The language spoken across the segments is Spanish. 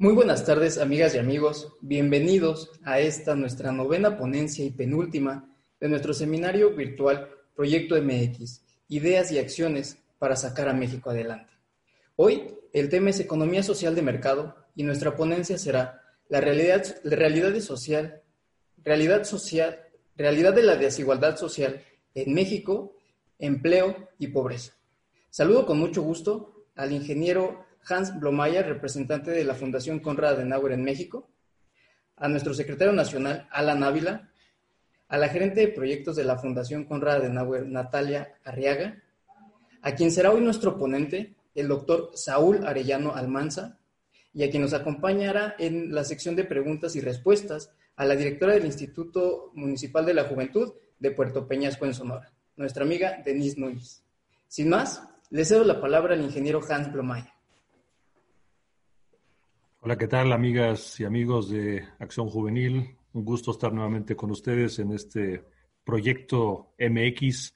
Muy buenas tardes, amigas y amigos. Bienvenidos a esta nuestra novena ponencia y penúltima de nuestro seminario virtual Proyecto MX, Ideas y Acciones para sacar a México adelante. Hoy el tema es Economía Social de Mercado y nuestra ponencia será la realidad, realidad social, realidad social, realidad de la desigualdad social en México, empleo y pobreza. Saludo con mucho gusto al ingeniero Hans Blomayer, representante de la Fundación Conrad Adenauer en México, a nuestro secretario nacional, Alan Ávila, a la gerente de proyectos de la Fundación Conrad Adenauer, Natalia Arriaga, a quien será hoy nuestro ponente, el doctor Saúl Arellano Almanza, y a quien nos acompañará en la sección de preguntas y respuestas a la directora del Instituto Municipal de la Juventud de Puerto Peñasco en Sonora, nuestra amiga Denise Núñez. Sin más, le cedo la palabra al ingeniero Hans Blomayer. Hola, ¿qué tal amigas y amigos de Acción Juvenil? Un gusto estar nuevamente con ustedes en este proyecto MX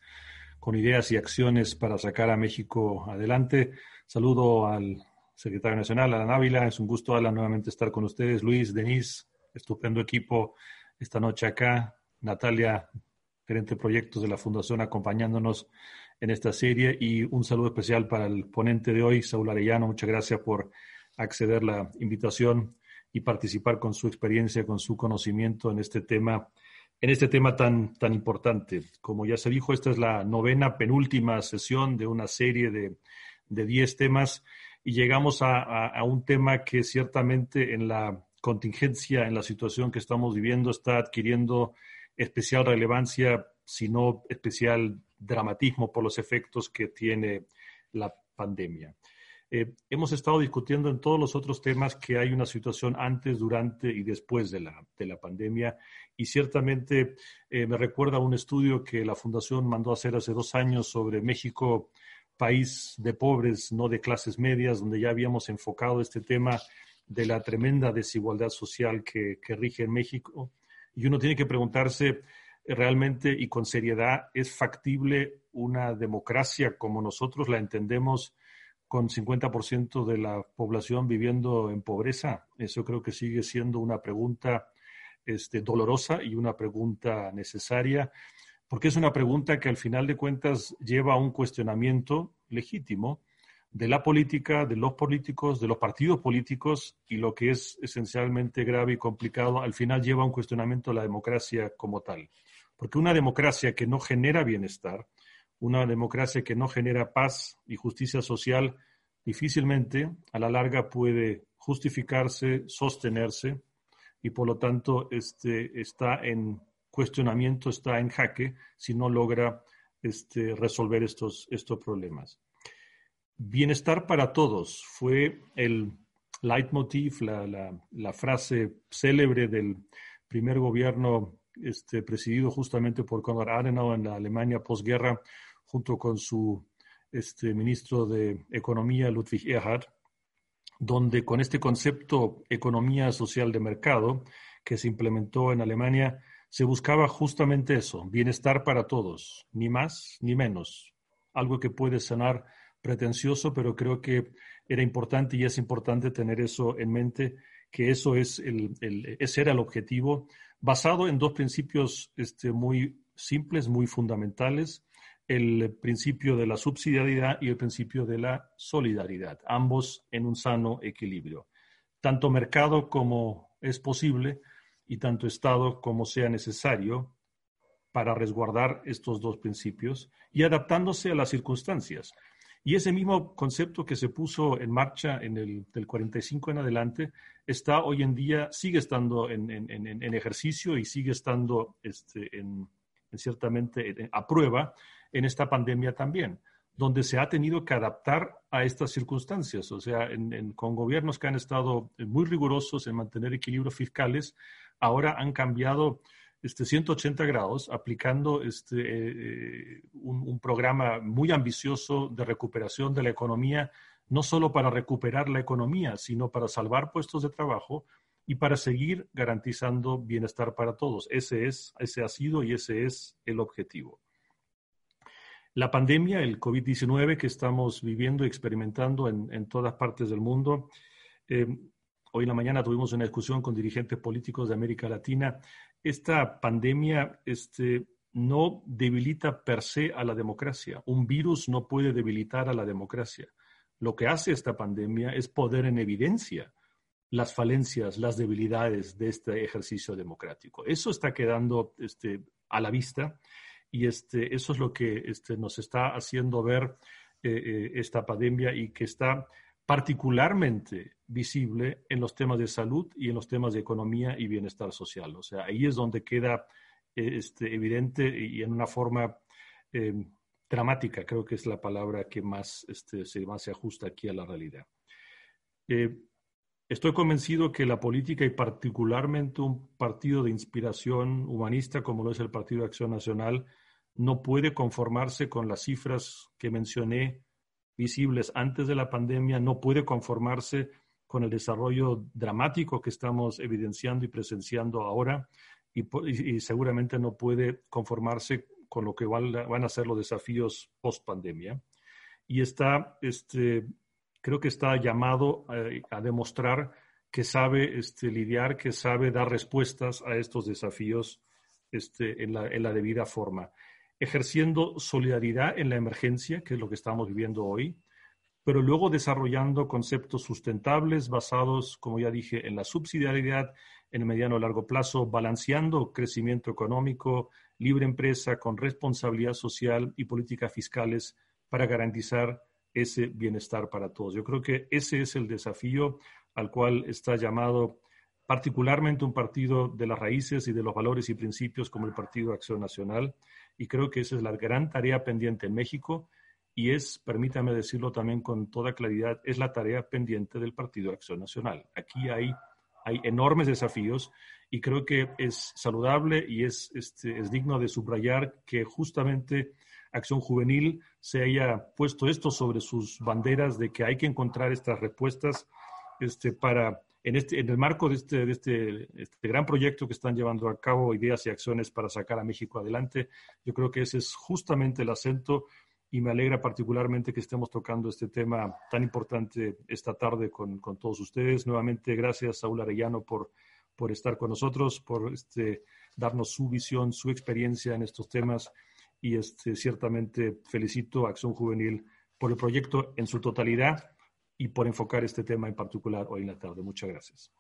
con ideas y acciones para sacar a México adelante. Saludo al secretario nacional, Alan Ávila. Es un gusto, Alan, nuevamente estar con ustedes. Luis, Denise, estupendo equipo esta noche acá. Natalia, gerente de proyectos de la Fundación, acompañándonos en esta serie. Y un saludo especial para el ponente de hoy, Saúl Arellano. Muchas gracias por acceder la invitación y participar con su experiencia, con su conocimiento en este tema, en este tema tan, tan importante. Como ya se dijo, esta es la novena, penúltima sesión de una serie de, de diez temas y llegamos a, a, un tema que ciertamente en la contingencia, en la situación que estamos viviendo, está adquiriendo especial relevancia, si no especial dramatismo por los efectos que tiene la pandemia. Eh, hemos estado discutiendo en todos los otros temas que hay una situación antes, durante y después de la, de la pandemia y ciertamente eh, me recuerda un estudio que la Fundación mandó a hacer hace dos años sobre México, país de pobres, no de clases medias, donde ya habíamos enfocado este tema de la tremenda desigualdad social que, que rige en México. Y uno tiene que preguntarse eh, realmente y con seriedad, ¿es factible una democracia como nosotros la entendemos? Con 50% de la población viviendo en pobreza? Eso creo que sigue siendo una pregunta este, dolorosa y una pregunta necesaria, porque es una pregunta que al final de cuentas lleva a un cuestionamiento legítimo de la política, de los políticos, de los partidos políticos y lo que es esencialmente grave y complicado, al final lleva a un cuestionamiento de la democracia como tal. Porque una democracia que no genera bienestar, una democracia que no genera paz y justicia social difícilmente a la larga puede justificarse, sostenerse y por lo tanto este, está en cuestionamiento, está en jaque si no logra este, resolver estos, estos problemas. Bienestar para todos fue el leitmotiv, la, la, frase célebre del primer gobierno este, presidido justamente por Konrad Adenauer en la Alemania posguerra, junto con su este ministro de Economía, Ludwig Erhard, donde con este concepto economía social de mercado que se implementó en Alemania, se buscaba justamente eso, bienestar para todos, ni más ni menos. Algo que puede sonar pretencioso, pero creo que era importante y es importante tener eso en mente, que eso es el, ese era el objetivo, basado en dos principios este, muy simples, muy fundamentales el principio de la subsidiariedad y el principio de la solidaridad, ambos en un sano equilibrio. Tanto mercado como es posible y tanto Estado como sea necesario para resguardar estos dos principios y adaptándose a las circunstancias. Y ese mismo concepto que se puso en marcha en el del 45 en adelante está hoy en día, sigue estando en, ejercicio y sigue estando este, en, ciertamente a prueba en esta pandemia también, donde se ha tenido que adaptar a estas circunstancias, o sea, con gobiernos que han estado muy rigurosos en mantener equilibrios fiscales, ahora han cambiado este 180 grados, aplicando este, eh, un, un, programa muy ambicioso de recuperación de la economía, no solo para recuperar la economía, sino para salvar puestos de trabajo y para seguir garantizando bienestar para todos. Ese es, ese ha sido y ese es el objetivo. La pandemia, el COVID-19 que estamos viviendo y experimentando en, todas partes del mundo, eh, hoy en la mañana tuvimos una discusión con dirigentes políticos de América Latina. Esta pandemia este, no debilita per se a la democracia. Un virus no puede debilitar a la democracia. Lo que hace esta pandemia es poner en evidencia las falencias, las debilidades de este ejercicio democrático. Eso está quedando este, a la vista y este, eso es lo que este, nos está haciendo ver eh, eh, esta pandemia y que está particularmente visible en los temas de salud y en los temas de economía y bienestar social. O sea, ahí es donde queda eh, este, evidente y en una forma dramática, creo que es la palabra que más, este, se, más se ajusta aquí a la realidad. Estoy convencido que la política y particularmente un partido de inspiración humanista como lo es el Partido de Acción Nacional no puede conformarse con las cifras que mencioné visibles antes de la pandemia, no puede conformarse con el desarrollo dramático que estamos evidenciando y presenciando ahora y, seguramente no puede conformarse con lo que van, a ser los desafíos post pandemia. Y está este, creo que está llamado eh, a, demostrar que sabe este, lidiar, que sabe dar respuestas a estos desafíos este, en, la, debida forma, ejerciendo solidaridad en la emergencia, que es lo que estamos viviendo hoy, pero luego desarrollando conceptos sustentables basados, como ya dije, en la subsidiariedad en el mediano o largo plazo, balanceando crecimiento económico, libre empresa con responsabilidad social y políticas fiscales para garantizar ese bienestar para todos. Yo creo que ese es el desafío al cual está llamado particularmente un partido de las raíces y de los valores y principios como el Partido Acción Nacional. Y creo que esa es la gran tarea pendiente en México y es, permítame decirlo también con toda claridad, es la tarea pendiente del Partido Acción Nacional. Aquí hay, hay enormes desafíos y creo que es saludable y es, este, es digno de subrayar que justamente Acción Juvenil se haya puesto esto sobre sus banderas de que hay que encontrar estas respuestas este, para, en, este, en el marco de este, de este, este gran proyecto que están llevando a cabo, ideas y acciones para sacar a México adelante. Yo creo que ese es justamente el acento y me alegra particularmente que estemos tocando este tema tan importante esta tarde con, con todos ustedes. Nuevamente, gracias, Saúl Arellano, por, por estar con nosotros, por este, darnos su visión, su experiencia en estos temas y este, ciertamente felicito a Acción Juvenil por el proyecto en su totalidad y por enfocar este tema en particular hoy en la tarde. Muchas gracias.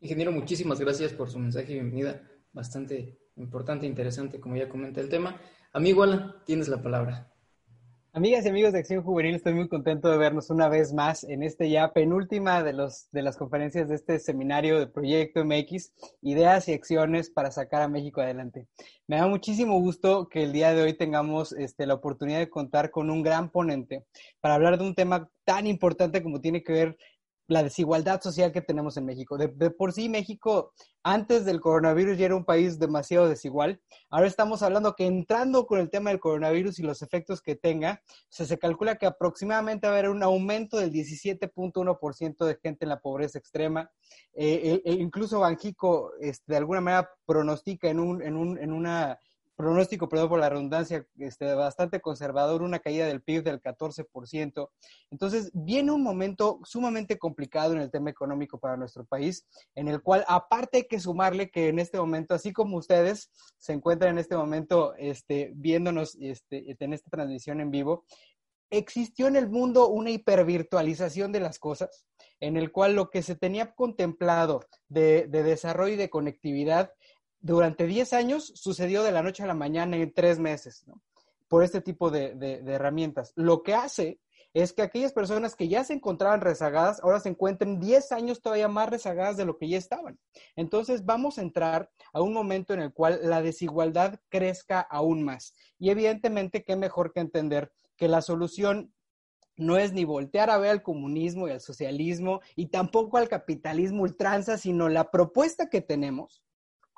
Ingeniero, muchísimas gracias por su mensaje y bienvenida. Bastante importante interesante, como ya comenta el tema. Amigo Alan, tienes la palabra. Amigas y amigos de Acción Juvenil, estoy muy contento de vernos una vez más en este ya penúltima de, los, de las conferencias de este seminario de Proyecto MX, Ideas y Acciones para sacar a México adelante. Me da muchísimo gusto que el día de hoy tengamos este, la oportunidad de contar con un gran ponente para hablar de un tema tan importante como tiene que ver la desigualdad social que tenemos en México. De, por sí, México antes del coronavirus ya era un país demasiado desigual. Ahora estamos hablando que entrando con el tema del coronavirus y los efectos que tenga, se calcula que aproximadamente va a haber un aumento del 17.1% de gente en la pobreza extrema. Eh, incluso Banjico, este, de alguna manera, pronostica en, un, en, un, en una pronóstico, perdón por la redundancia, este, bastante conservador, una caída del PIB del 14%. Entonces, viene un momento sumamente complicado en el tema económico para nuestro país, en el cual aparte hay que sumarle que en este momento, así como ustedes se encuentran en este momento este, viéndonos este, en esta transmisión en vivo, existió en el mundo una hipervirtualización de las cosas, en el cual lo que se tenía contemplado de, de desarrollo y de conectividad durante 10 años sucedió de la noche a la mañana en tres meses. Por este tipo de, herramientas. Lo que hace es que aquellas personas que ya se encontraban rezagadas, ahora se encuentren 10 años todavía más rezagadas de lo que ya estaban. Entonces vamos a entrar a un momento en el cual la desigualdad crezca aún más. Y evidentemente, qué mejor que entender que la solución no es ni voltear a ver al comunismo y al socialismo y tampoco al capitalismo ultranza, sino la propuesta que tenemos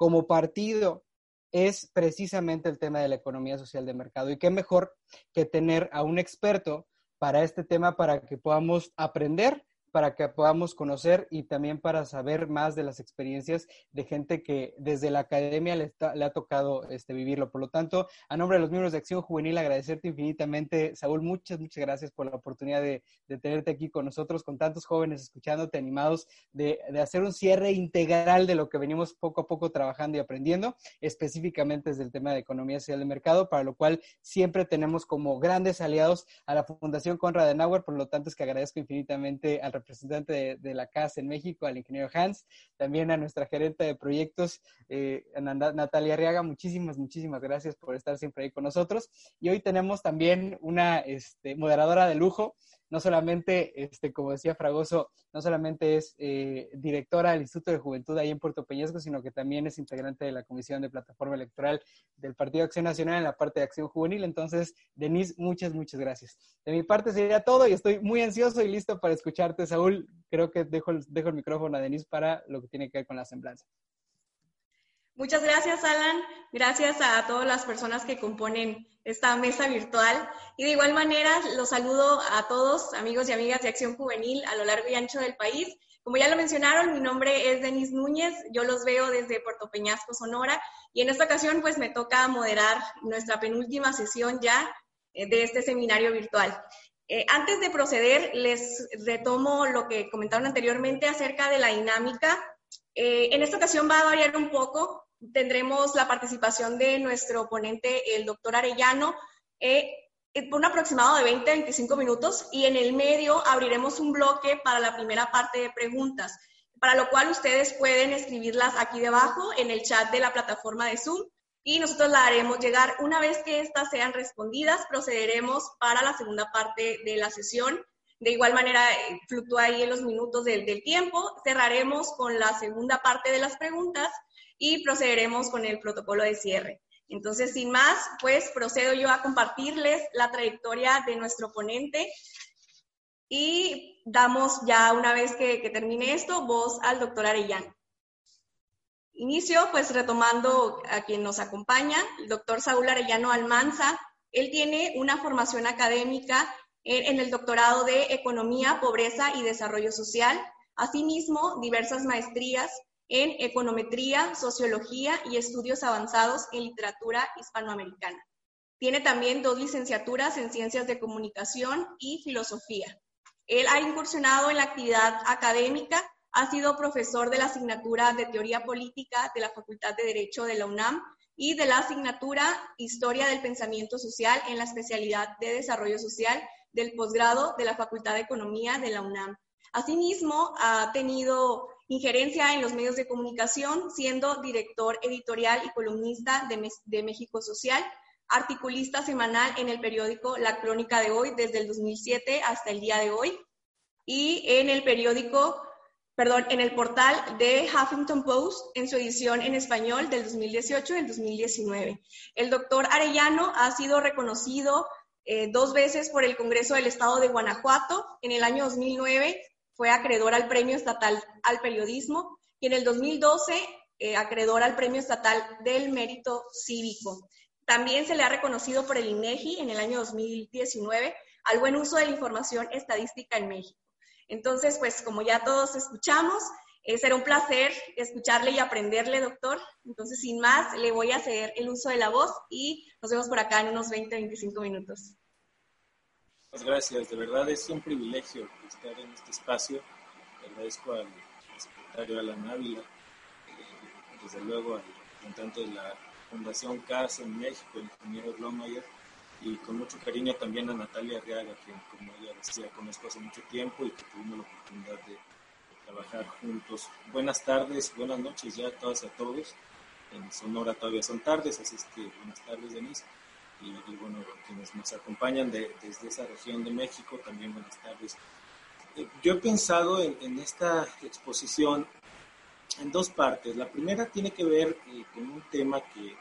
como partido es precisamente el tema de la economía social de mercado. Y qué mejor que tener a un experto para este tema para que podamos aprender para que podamos conocer y también para saber más de las experiencias de gente que desde la academia le, le ha tocado este, vivirlo. Por lo tanto, a nombre de los miembros de Acción Juvenil, agradecerte infinitamente, Saúl, muchas, muchas gracias por la oportunidad de, de tenerte aquí con nosotros, con tantos jóvenes escuchándote, animados de, de hacer un cierre integral de lo que venimos poco a poco trabajando y aprendiendo, específicamente desde el tema de economía social de mercado, para lo cual siempre tenemos como grandes aliados a la Fundación Conrad Adenauer, por lo tanto es que agradezco infinitamente al representante de, la casa en México, al ingeniero Hans, también a nuestra gerente de proyectos, eh, Natalia Arriaga, muchísimas, muchísimas gracias por estar siempre ahí con nosotros. Y hoy tenemos también una este, moderadora de lujo, no solamente, este, como decía Fragoso, no solamente es eh, directora del Instituto de Juventud ahí en Puerto Peñasco, sino que también es integrante de la Comisión de Plataforma Electoral del Partido Acción Nacional en la parte de Acción Juvenil. Entonces, Denise, muchas, muchas gracias. De mi parte sería todo y estoy muy ansioso y listo para escucharte, Saúl. Creo que dejo, dejo el micrófono a Denise para lo que tiene que ver con la semblanza. Muchas gracias, Alan. Gracias a todas las personas que componen esta mesa virtual. Y de igual manera, los saludo a todos, amigos y amigas de Acción Juvenil a lo largo y ancho del país. Como ya lo mencionaron, mi nombre es Denise Núñez, yo los veo desde Puerto Peñasco, Sonora, y en esta ocasión pues me toca moderar nuestra penúltima sesión ya eh, de este seminario virtual. Eh, antes de proceder, les retomo lo que comentaron anteriormente acerca de la dinámica eh, en esta ocasión va a variar un poco. Tendremos la participación de nuestro ponente, el doctor Arellano, eh, por un aproximado de 20 a 25 minutos y en el medio abriremos un bloque para la primera parte de preguntas, para lo cual ustedes pueden escribirlas aquí debajo en el chat de la plataforma de Zoom y nosotros la haremos llegar. Una vez que estas sean respondidas, procederemos para la segunda parte de la sesión de igual manera, eh, fluctúa ahí en los minutos del, tiempo. Cerraremos con la segunda parte de las preguntas y procederemos con el protocolo de cierre. Entonces, sin más, pues procedo yo a compartirles la trayectoria de nuestro ponente y damos ya una vez que, termine esto, voz al doctor Arellano. Inicio pues retomando a quien nos acompaña, el doctor Saúl Arellano Almanza. Él tiene una formación académica en el doctorado de Economía, Pobreza y Desarrollo Social. Asimismo, diversas maestrías en Econometría, Sociología y Estudios Avanzados en Literatura Hispanoamericana. Tiene también dos licenciaturas en Ciencias de Comunicación y Filosofía. Él ha incursionado en la actividad académica, ha sido profesor de la asignatura de Teoría Política de la Facultad de Derecho de la UNAM y de la asignatura Historia del Pensamiento Social en la especialidad de Desarrollo Social del posgrado de la Facultad de Economía de la UNAM. Asimismo, ha tenido injerencia en los medios de comunicación, siendo director editorial y columnista de, México Social, articulista semanal en el periódico La Crónica de Hoy desde el 2007 hasta el día de hoy, y en el periódico, perdón, en el portal de Huffington Post en su edición en español del 2018 y el 2019. El doctor Arellano ha sido reconocido eh, dos veces por el Congreso del Estado de Guanajuato. En el año 2009 fue acreedor al Premio Estatal al Periodismo y en el 2012 eh, acreedor al Premio Estatal del Mérito Cívico. También se le ha reconocido por el INEGI en el año 2019 al buen uso de la información estadística en México. Entonces, pues como ya todos escuchamos, eh, será un placer escucharle y aprenderle, doctor. Entonces, sin más, le voy a hacer el uso de la voz y nos vemos por acá en unos 20, 25 minutos. Muchas gracias. De verdad es un privilegio estar en este espacio. agradezco al secretario Alan Ávila, eh, desde luego al representante de la Fundación CAS en México, el ingeniero Blomayer, y con mucho cariño también a Natalia Arriaga, que como ella decía, conozco hace mucho tiempo y que tuvimos la oportunidad de trabajar juntos. Buenas tardes, buenas noches ya a todas y a todos. En Sonora todavía son tardes, así es que buenas tardes, Denise. Y, bueno, quienes nos acompañan desde esa región de México, también buenas tardes. Eh, yo he pensado en, esta exposición en dos partes. La primera tiene que ver eh, con un tema que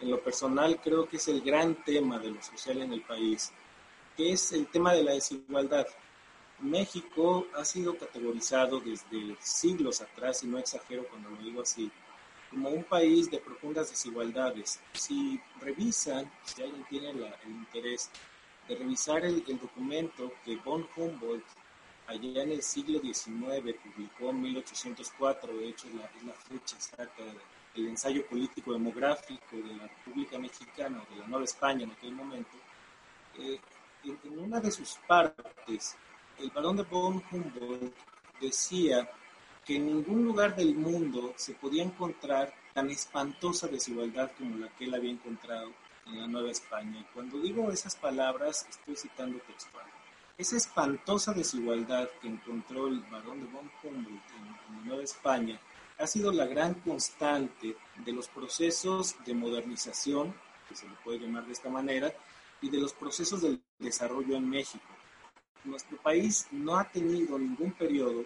en lo personal creo que es el gran tema de lo social en el país, que es el tema de la desigualdad. México ha sido categorizado desde siglos atrás, y no exagero cuando lo digo así, como un país de profundas desigualdades. Si revisan, si alguien tiene el interés de revisar el, documento que von Humboldt allá en el siglo XIX, publicó en 1804, de hecho es la, la fecha exacta del ensayo político demográfico de la República Mexicana de la Nueva España en aquel momento, eh, en, una de sus partes, el barón de von Humboldt decía que en ningún lugar del mundo se podía encontrar tan espantosa desigualdad como la que él había encontrado en la Nueva España. Y cuando digo esas palabras, estoy citando textual. Esa espantosa desigualdad que encontró el barón de von en, la Nueva España ha sido la gran constante de los procesos de modernización, que se le puede llamar de esta manera, y de los procesos del desarrollo en México. Nuestro país no ha tenido ningún periodo,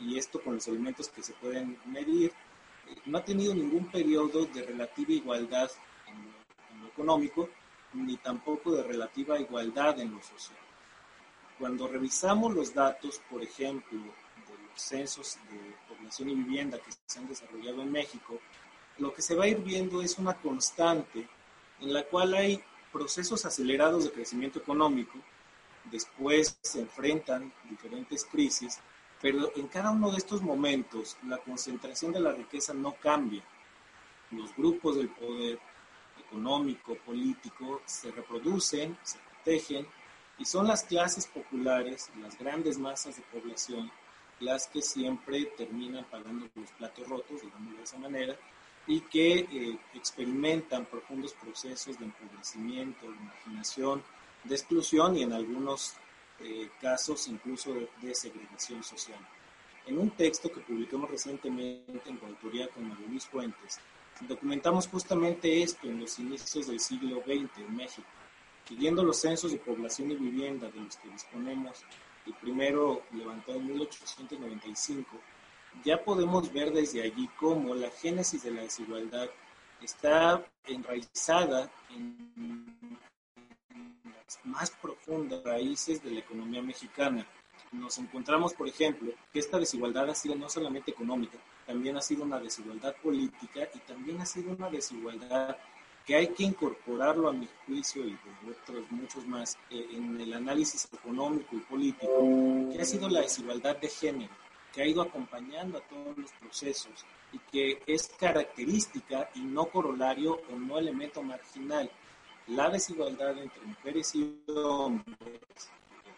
y esto con los elementos que se pueden medir, eh, no ha tenido ningún periodo de relativa igualdad en lo, económico, ni tampoco de relativa igualdad en lo social. Cuando revisamos los datos, por ejemplo, de los censos de población y vivienda que se han desarrollado en México, lo que se va a ir viendo es una constante en la cual hay procesos acelerados de crecimiento económico, después se enfrentan diferentes crisis, pero en cada uno de estos momentos la concentración de la riqueza no cambia. Los grupos del poder económico, político, se reproducen, se protegen, y son las clases populares, las grandes masas de población, las que siempre terminan pagando los platos rotos, digamos de esa manera, y que eh, experimentan profundos procesos de empobrecimiento, de marginación, de exclusión y en algunos eh, casos incluso de, segregación social. En un texto que publicamos recientemente en coautoría con María Luis Fuentes, documentamos justamente esto en los inicios del siglo XX en México. Siguiendo los censos de población y vivienda de los que disponemos, el primero levantado en 1895, ya podemos ver desde allí cómo la génesis de la desigualdad está enraizada en más profundas raíces de la economía mexicana. Nos encontramos, por ejemplo, que esta desigualdad ha sido no solamente económica, también ha sido una desigualdad política y también ha sido una desigualdad que hay que incorporarlo a mi juicio y de otros muchos más eh, en el análisis económico y político, que ha sido la desigualdad de género que ha ido acompañando a todos los procesos y que es característica y no corolario o no elemento marginal. La desigualdad entre mujeres y hombres,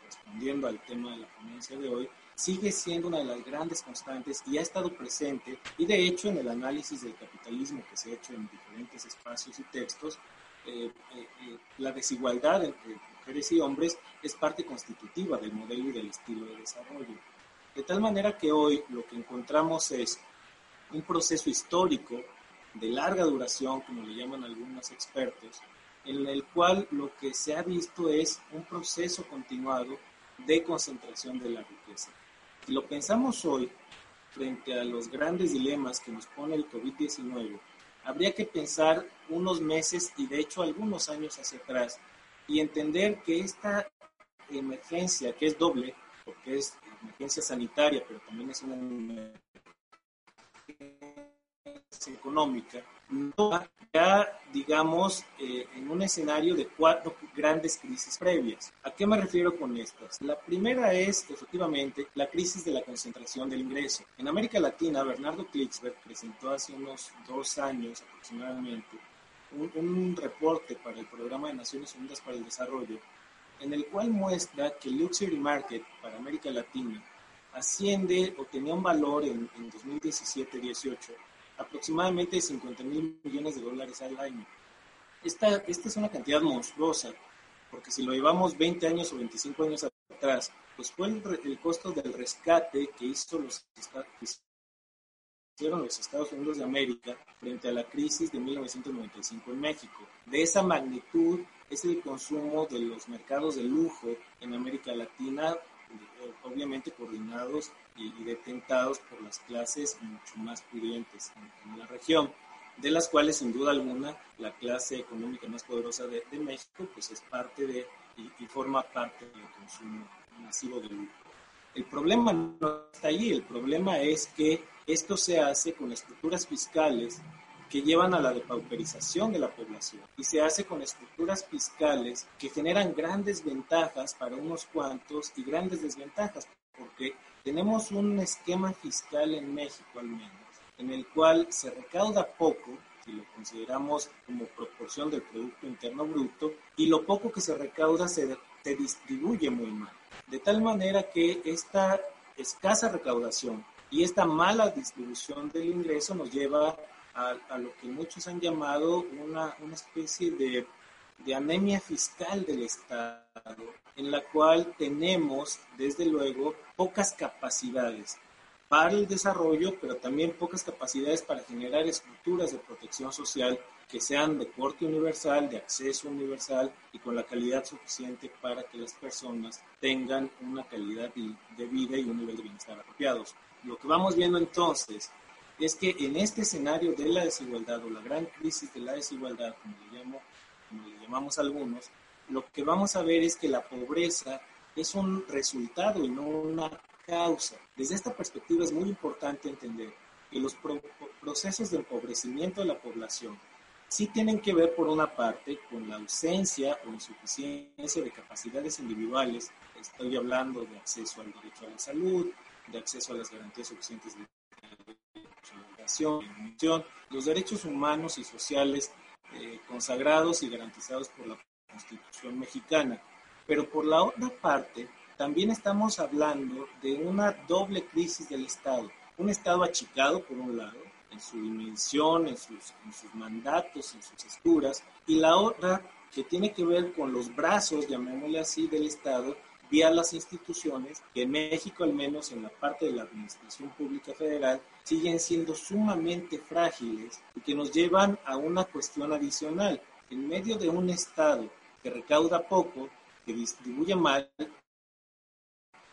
respondiendo al tema de la ponencia de hoy, sigue siendo una de las grandes constantes y ha estado presente y de hecho en el análisis del capitalismo que se ha hecho en diferentes espacios y textos, eh, eh, eh, la desigualdad entre mujeres y hombres es parte constitutiva del modelo y del estilo de desarrollo. De tal manera que hoy lo que encontramos es un proceso histórico de larga duración, como le llaman algunos expertos, en el cual lo que se ha visto es un proceso continuado de concentración de la riqueza. Si lo pensamos hoy, frente a los grandes dilemas que nos pone el COVID-19, habría que pensar unos meses y de hecho algunos años hacia atrás y entender que esta emergencia, que es doble, porque es emergencia sanitaria, pero también es una emergencia económica, no ya, digamos, eh, en un escenario de cuatro grandes crisis previas. ¿A qué me refiero con estas? La primera es, efectivamente, la crisis de la concentración del ingreso. En América Latina, Bernardo Klicksberg presentó hace unos dos años aproximadamente un, un reporte para el Programa de Naciones Unidas para el Desarrollo en el cual muestra que el luxury market para América Latina asciende o tenía un valor en, 2017-18 aproximadamente de 50 mil millones de dólares al año. Esta, esta es una cantidad monstruosa, porque si lo llevamos 20 años o 25 años atrás, pues fue el, costo del rescate que hizo los, hicieron los Estados Unidos de América frente a la crisis de 1995 en México. De esa magnitud es el consumo de los mercados de lujo en América Latina, obviamente coordinados y, detentados por las clases mucho más pudientes en, la región, de las cuales sin duda alguna la clase económica más poderosa de, México pues es parte de y, forma parte del consumo masivo de lujo. El problema no está ahí, el problema es que esto se hace con estructuras fiscales que llevan a la depauperización de la población y se hace con estructuras fiscales que generan grandes ventajas para unos cuantos y grandes desventajas. porque tenemos un esquema fiscal en México al menos, en el cual se recauda poco, si lo consideramos como proporción del Producto Interno Bruto, y lo poco que se recauda se, se distribuye muy mal. De tal manera que esta escasa recaudación y esta mala distribución del ingreso nos lleva a, a lo que muchos han llamado una, una especie de, de anemia fiscal del Estado, en la cual tenemos, desde luego, pocas capacidades para el desarrollo, pero también pocas capacidades para generar estructuras de protección social que sean de corte universal, de acceso universal y con la calidad suficiente para que las personas tengan una calidad de vida y un nivel de bienestar apropiados. Lo que vamos viendo entonces es que en este escenario de la desigualdad o la gran crisis de la desigualdad, como le, llamamos algunos, lo que vamos a ver es que la pobreza es un resultado y no una causa. Desde esta perspectiva es muy importante entender que los procesos de empobrecimiento de la población sí tienen que ver por una parte con la ausencia o insuficiencia de capacidades individuales. Estoy hablando de acceso al derecho a la salud, de acceso a las garantías suficientes de educación, los derechos humanos y sociales eh, consagrados y garantizados por la Constitución mexicana. Pero por la otra parte, también estamos hablando de una doble crisis del Estado. Un Estado achicado, por un lado, en su dimensión, en sus, en sus mandatos, en sus estructuras, y la otra que tiene que ver con los brazos, llamémosle así, del Estado, vía las instituciones, que en México, al menos en la parte de la Administración Pública Federal, siguen siendo sumamente frágiles y que nos llevan a una cuestión adicional. En medio de un Estado que recauda poco, que distribuye mal,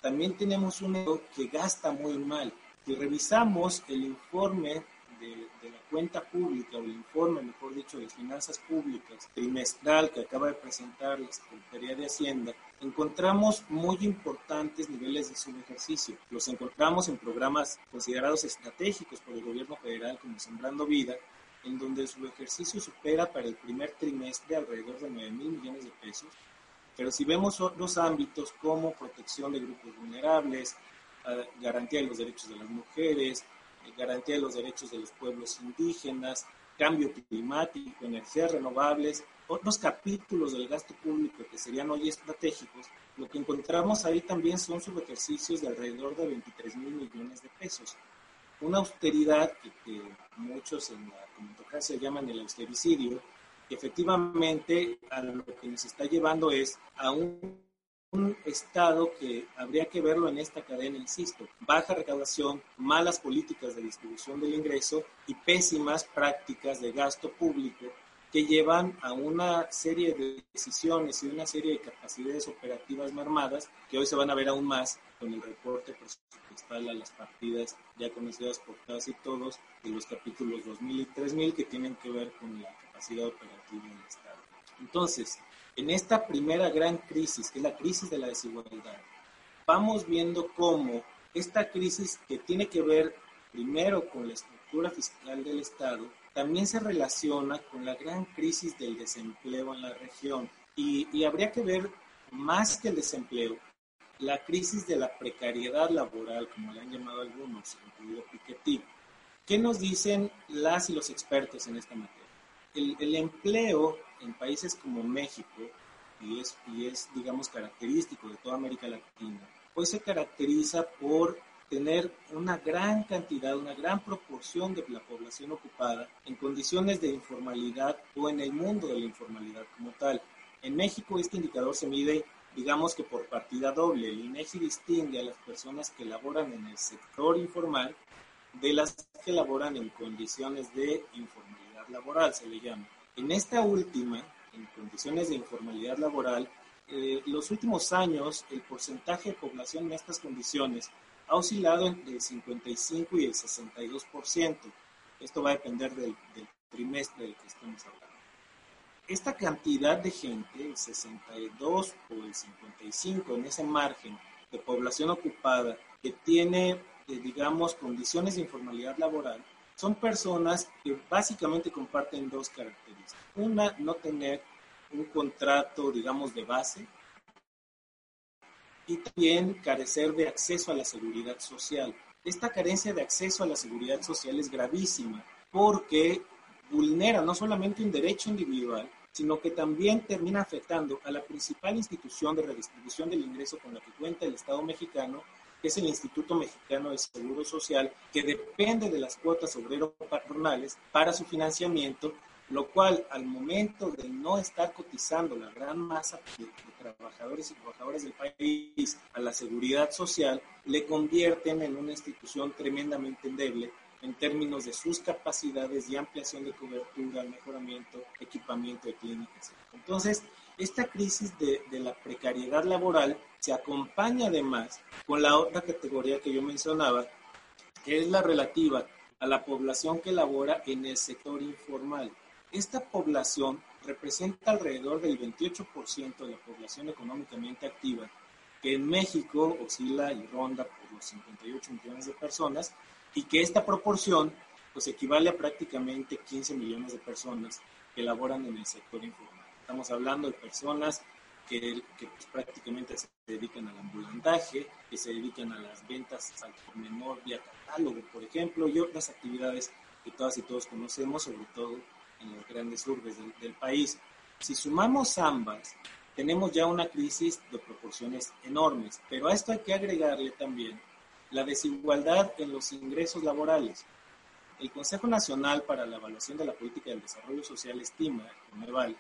también tenemos un Estado que gasta muy mal. Si revisamos el informe de, la cuenta pública, o el informe, mejor dicho, de finanzas públicas trimestral que acaba de presentar la Secretaría de Hacienda, encontramos muy importantes niveles de subejercicio. Los encontramos en programas considerados estratégicos por el gobierno federal como Sembrando Vida, en donde el subejercicio supera para el primer trimestre alrededor de 9 mil millones de pesos. Pero si vemos otros ámbitos como protección de grupos vulnerables, eh, garantía de los derechos de las mujeres, garantía de los derechos de los pueblos indígenas, cambio climático, energías renovables, otros capítulos del gasto público que serían hoy estratégicos, lo que encontramos ahí también son subejercicios de alrededor de 23 mil millones de pesos. Una austeridad que, muchos en la democracia llaman el austericidio, que efectivamente a lo que nos está llevando es a un un Estado que habría que verlo en esta cadena, insisto, baja recaudación, malas políticas de distribución del ingreso y pésimas prácticas de gasto público que llevan a una serie de decisiones y una serie de capacidades operativas mermadas que hoy se van a ver aún más con el reporte presupuestal a las partidas ya conocidas por casi todos de los capítulos 2000 y 3000 que tienen que ver con la capacidad operativa del Estado. Entonces, en esta primera gran crisis, que es la crisis de la desigualdad, vamos viendo cómo esta crisis que tiene que ver primero con la estructura fiscal del Estado, también se relaciona con la gran crisis del desempleo en la región. Y, habría que ver más que el desempleo, la crisis de la precariedad laboral, como le han llamado algunos, incluido Piketty. ¿Qué nos dicen las y los expertos en esta materia? el, empleo en países como México, y es, y es, digamos, característico de toda América Latina, pues se caracteriza por tener una gran cantidad, una gran proporción de la población ocupada en condiciones de informalidad o en el mundo de la informalidad como tal. En México este indicador se mide, digamos que por partida doble. El INEGI distingue a las personas que laboran en el sector informal de las que laboran en condiciones de informalidad laboral, se le llama. En esta última, en condiciones de informalidad laboral, eh, los últimos años el porcentaje de población en estas condiciones ha oscilado entre el 55 y el 62%. Esto va a depender del, del trimestre del que estamos hablando. Esta cantidad de gente, el 62 o el 55 en ese margen de población ocupada que tiene, eh, digamos, condiciones de informalidad laboral, son personas que básicamente comparten dos características. Una, no tener un contrato, digamos, de base. y también carecer de acceso a la seguridad social. Esta carencia de acceso a la seguridad social es gravísima porque vulnera no solamente un derecho individual, sino que también termina afectando a la principal institución de redistribución del ingreso con la que cuenta el Estado mexicano, es el Instituto Mexicano de Seguro Social, que depende de las cuotas obrero-patronales para su financiamiento, lo cual al momento de no estar cotizando la gran masa de, de trabajadores y trabajadoras del país a la seguridad social, le convierten en una institución tremendamente endeble en términos de sus capacidades de ampliación de cobertura, mejoramiento, equipamiento de clínicas. Entonces, esta crisis de, la precariedad laboral se acompaña además con la otra categoría que yo mencionaba, que es la relativa a la población que labora en el sector informal. Esta población representa alrededor del 28% de la población económicamente activa, que en México oscila y ronda por los 58 millones de personas, y que esta proporción pues equivale a prácticamente 15 millones de personas que laboran en el sector informal. Estamos hablando de personas que, que pues, prácticamente se dedican al ambulantaje, que se dedican a las ventas al por menor vía catálogo, por ejemplo, y otras actividades que todas y todos conocemos, sobre todo en las grandes urbes del, del país. Si sumamos ambas, tenemos ya una crisis de proporciones enormes, pero a esto hay que agregarle también la desigualdad en los ingresos laborales. El Consejo Nacional para la Evaluación de la Política del Desarrollo Social estima, Coneval,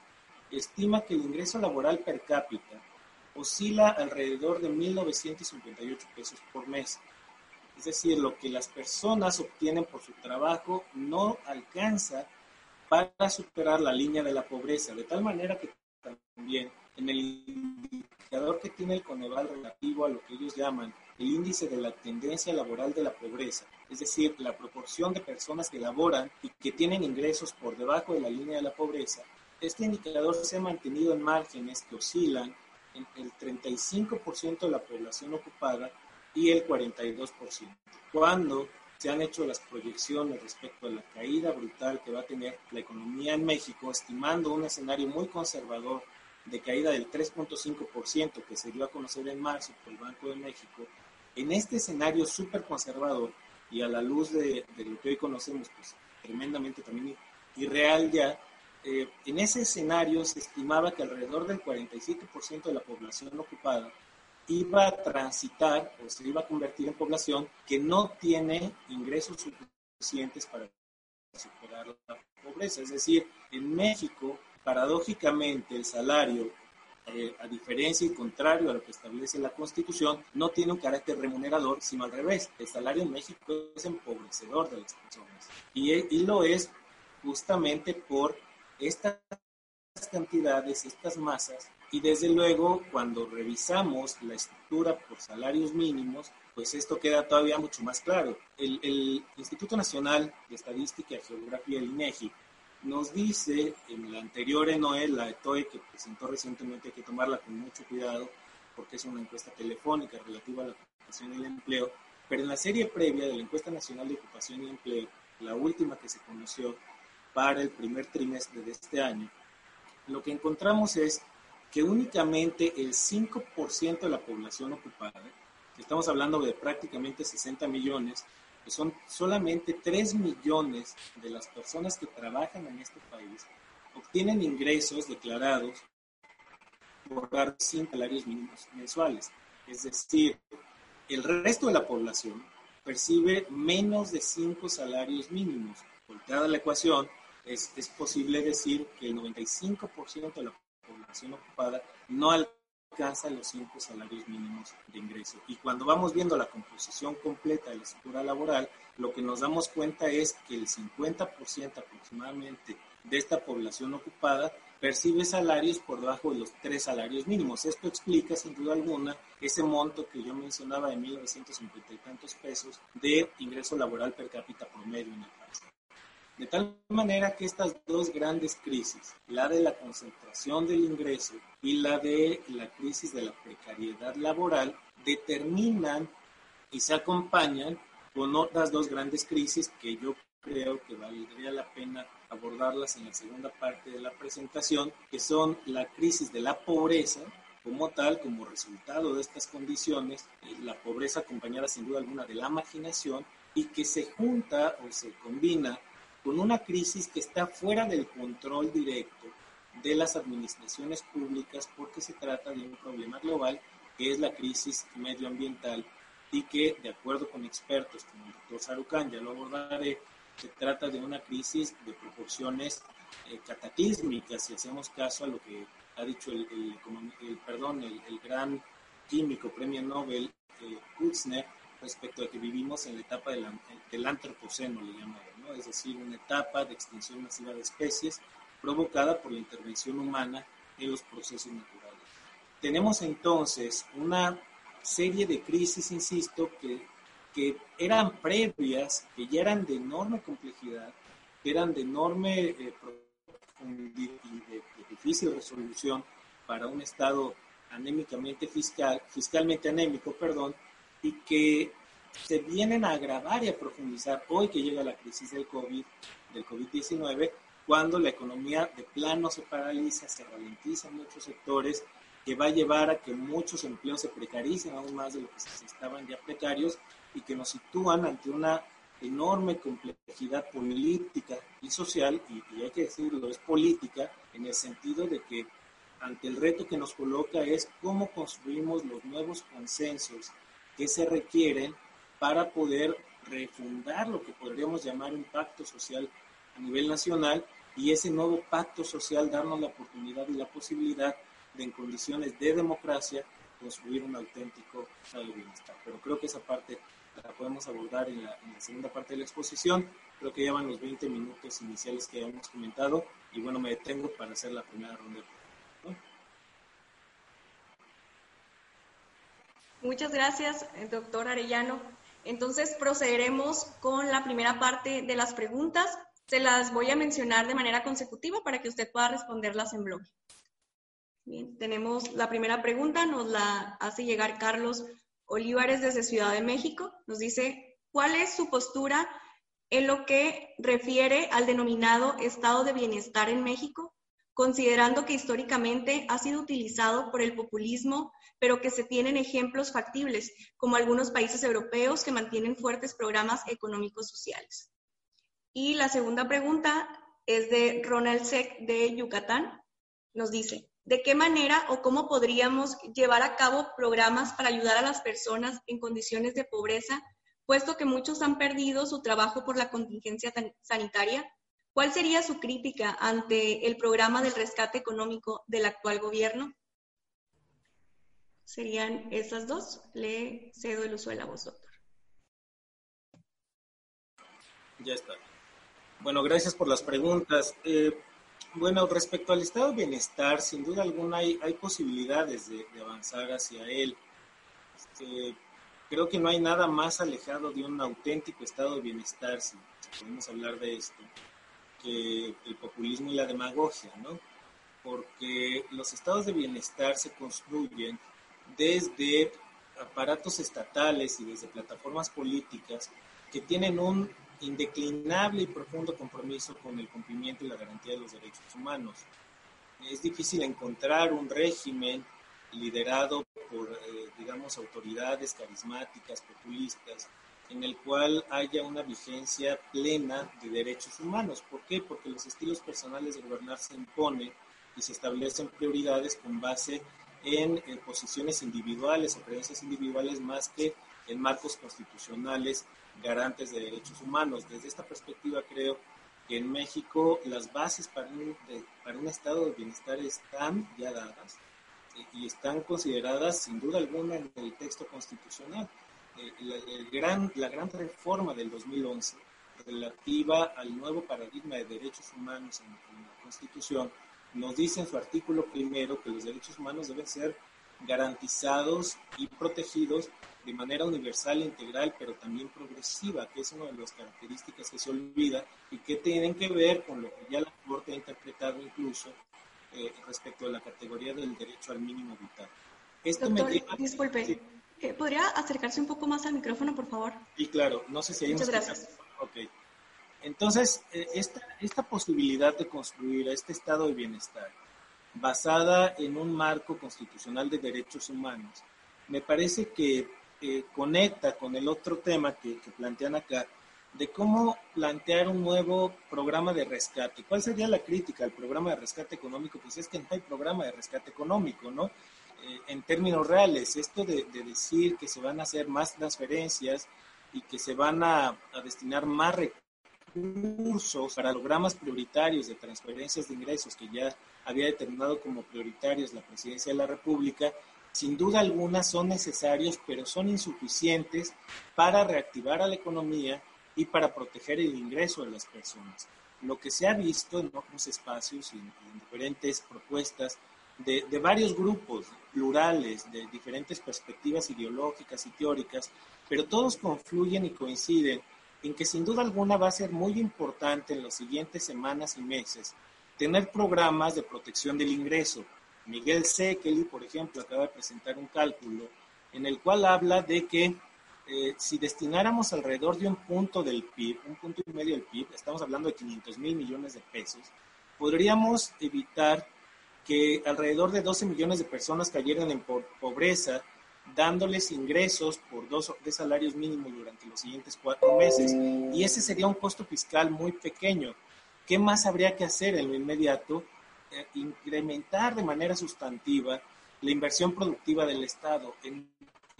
estima que el ingreso laboral per cápita oscila alrededor de 1.958 pesos por mes. Es decir, lo que las personas obtienen por su trabajo no alcanza para superar la línea de la pobreza, de tal manera que también en el indicador que tiene el Coneval relativo a lo que ellos llaman el índice de la tendencia laboral de la pobreza, es decir, la proporción de personas que laboran y que tienen ingresos por debajo de la línea de la pobreza, este indicador se ha mantenido en márgenes que oscilan entre el 35% de la población ocupada y el 42%. Cuando se han hecho las proyecciones respecto a la caída brutal que va a tener la economía en México, estimando un escenario muy conservador de caída del 3.5% que se dio a conocer en marzo por el Banco de México, en este escenario súper conservador y a la luz de, de, lo que hoy conocemos, pues tremendamente también irreal ya, eh, en ese escenario se estimaba que alrededor del 47% de la población ocupada iba a transitar o se iba a convertir en población que no tiene ingresos suficientes para superar la pobreza. Es decir, en México, paradójicamente, el salario eh, a diferencia y contrario a lo que establece la Constitución, no tiene un carácter remunerador, sino al revés. El salario en México es empobrecedor de las personas y, y lo es justamente por estas cantidades, estas masas, y desde luego cuando revisamos la estructura por salarios mínimos, pues esto queda todavía mucho más claro. El, el Instituto Nacional de Estadística y Geografía, el INEGI, nos dice en la anterior ENOE, la ETOE que presentó recientemente, hay que tomarla con mucho cuidado porque es una encuesta telefónica relativa a la ocupación y el empleo, pero en la serie previa de la encuesta nacional de ocupación y empleo, la última que se conoció para el primer trimestre de este año, lo que encontramos es que únicamente el 5% de la población ocupada, estamos hablando de prácticamente 60 millones, que son solamente 3 millones de las personas que trabajan en este país, obtienen ingresos declarados por dar 5 salarios mínimos mensuales. Es decir, el resto de la población percibe menos de 5 salarios mínimos. Volteada la ecuación, es, es posible decir que el 95% de la población ocupada no alcanza los cinco salarios mínimos de ingreso. Y cuando vamos viendo la composición completa de la estructura laboral, lo que nos damos cuenta es que el 50% aproximadamente de esta población ocupada percibe salarios por debajo de los tres salarios mínimos. Esto explica sin duda alguna ese monto que yo mencionaba de 1.950 y tantos pesos de ingreso laboral per cápita promedio en el país. De tal manera que estas dos grandes crisis, la de la concentración del ingreso y la de la crisis de la precariedad laboral, determinan y se acompañan con otras dos grandes crisis que yo creo que valdría la pena abordarlas en la segunda parte de la presentación, que son la crisis de la pobreza, como tal, como resultado de estas condiciones, eh, la pobreza acompañada sin duda alguna de la marginación y que se junta o se combina con una crisis que está fuera del control directo de las administraciones públicas porque se trata de un problema global que es la crisis medioambiental y que, de acuerdo con expertos como el doctor Sarucán, ya lo abordaré, se trata de una crisis de proporciones eh, cataclísmicas, si hacemos caso a lo que ha dicho el, el, perdón, el, gran químico, premio Nobel, eh, respecto a que vivimos en la etapa del, del antropoceno, le llamaron, es decir, una etapa de extinción masiva de especies provocada por la intervención humana en los procesos naturales. Tenemos entonces una serie de crisis, insisto, que, que eran previas, que ya eran de enorme complejidad, que eran de enorme eh, y de, difícil resolución para un Estado anémicamente fiscal, fiscalmente anémico, perdón, y que se vienen a agravar y a profundizar hoy que llega la crisis del COVID, del COVID-19, cuando la economía de plano se paraliza, se ralentiza en muchos sectores, que va a llevar a que muchos empleos se precaricen aún más de lo que se estaban ya precarios y que nos sitúan ante una enorme complejidad política y social, y, hay que decirlo, es política, en el sentido de que ante el reto que nos coloca es cómo construimos los nuevos consensos que se requieren para poder refundar lo que podríamos llamar un pacto social a nivel nacional y ese nuevo pacto social darnos la oportunidad y la posibilidad de en condiciones de democracia construir un auténtico estado de bienestar. Pero creo que esa parte la podemos abordar en la, segunda parte de la exposición. Creo que llevan los 20 minutos iniciales que hemos comentado y bueno, me detengo para hacer la primera ronda. Muchas gracias, doctor Arellano. Entonces procederemos con la primera parte de las preguntas. Se las voy a mencionar de manera consecutiva para que usted pueda responderlas en bloque. Bien, tenemos la primera pregunta, nos la hace llegar Carlos Olivares desde Ciudad de México. Nos dice, ¿cuál es su postura en lo que refiere al denominado estado de bienestar en México, considerando que históricamente ha sido utilizado por el populismo, pero que se tienen ejemplos factibles, como algunos países europeos que mantienen fuertes programas económicos sociales? Y la segunda pregunta es de Ronald Sec de Yucatán. Nos dice, de qué manera o cómo podríamos llevar a cabo programas para ayudar a las personas en condiciones de pobreza, puesto que muchos han perdido su trabajo por la contingencia sanitaria. ¿Cuál sería su crítica ante el programa del rescate económico del actual gobierno? Serían esas dos. Le cedo el uso de la voz, doctor. Ya está. Bueno, gracias por las preguntas. Eh, bueno, respecto al estado de bienestar, sin duda alguna hay, posibilidades de, avanzar hacia él. Este, creo que no hay nada más alejado de un auténtico estado de bienestar, si, podemos hablar de esto, que el populismo y la demagogia, ¿no? Porque los estados de bienestar se construyen desde aparatos estatales y desde plataformas políticas que tienen un indeclinable y profundo compromiso con el cumplimiento y la garantía de los derechos humanos. Es difícil encontrar un régimen liderado por, eh, digamos, autoridades carismáticas, populistas, en el cual haya una vigencia plena de derechos humanos. ¿Por qué? Porque los estilos personales de gobernar se imponen y se establecen prioridades con base en, en posiciones individuales o creencias individuales más que en marcos constitucionales garantes de derechos humanos. Desde esta perspectiva creo que en México las bases para un, para un estado de bienestar están ya dadas y están consideradas sin duda alguna en el texto constitucional. La, el gran, la gran reforma del 2011 relativa al nuevo paradigma de derechos humanos en, en la Constitución nos dice en su artículo primero que los derechos humanos deben ser garantizados y protegidos de manera universal e integral, pero también progresiva, que es una de las características que se olvida y que tienen que ver con lo que ya la Corte ha interpretado incluso eh, respecto a la categoría del derecho al mínimo vital. Esto Doctor, me disculpe, eh, ¿podría acercarse un poco más al micrófono, por favor? Sí, claro, no sé si hay Muchas gracias. Ok. Entonces, eh, esta, esta posibilidad de construir este estado de bienestar basada en un marco constitucional de derechos humanos, me parece que eh, conecta con el otro tema que, que, plantean acá, de cómo plantear un nuevo programa de rescate. ¿Cuál sería la crítica al programa de rescate económico? Pues es que no hay programa de rescate económico, ¿no? Eh, en términos reales, esto de, de, decir que se van a hacer más transferencias y que se van a, a destinar más recursos para programas prioritarios de transferencias de ingresos que ya había determinado como prioritarios la Presidencia de la República, sin duda alguna son necesarios, pero son insuficientes para reactivar a la economía y para proteger el ingreso de las personas. Lo que se ha visto en otros espacios y en, diferentes propuestas de, de, varios grupos plurales, de diferentes perspectivas ideológicas y teóricas, pero todos confluyen y coinciden en que sin duda alguna va a ser muy importante en las siguientes semanas y meses tener programas de protección del ingreso. Miguel Sekeli, por ejemplo, acaba de presentar un cálculo en el cual habla de que eh, si destináramos alrededor de un punto del PIB, un punto y medio del PIB, estamos hablando de 500 mil millones de pesos, podríamos evitar que alrededor de 12 millones de personas cayeran en pobreza, dándoles ingresos por dos de salarios mínimos durante los siguientes cuatro meses. Y ese sería un costo fiscal muy pequeño. ¿Qué más habría que hacer en lo inmediato? Eh, incrementar de manera sustantiva la inversión productiva del Estado. En,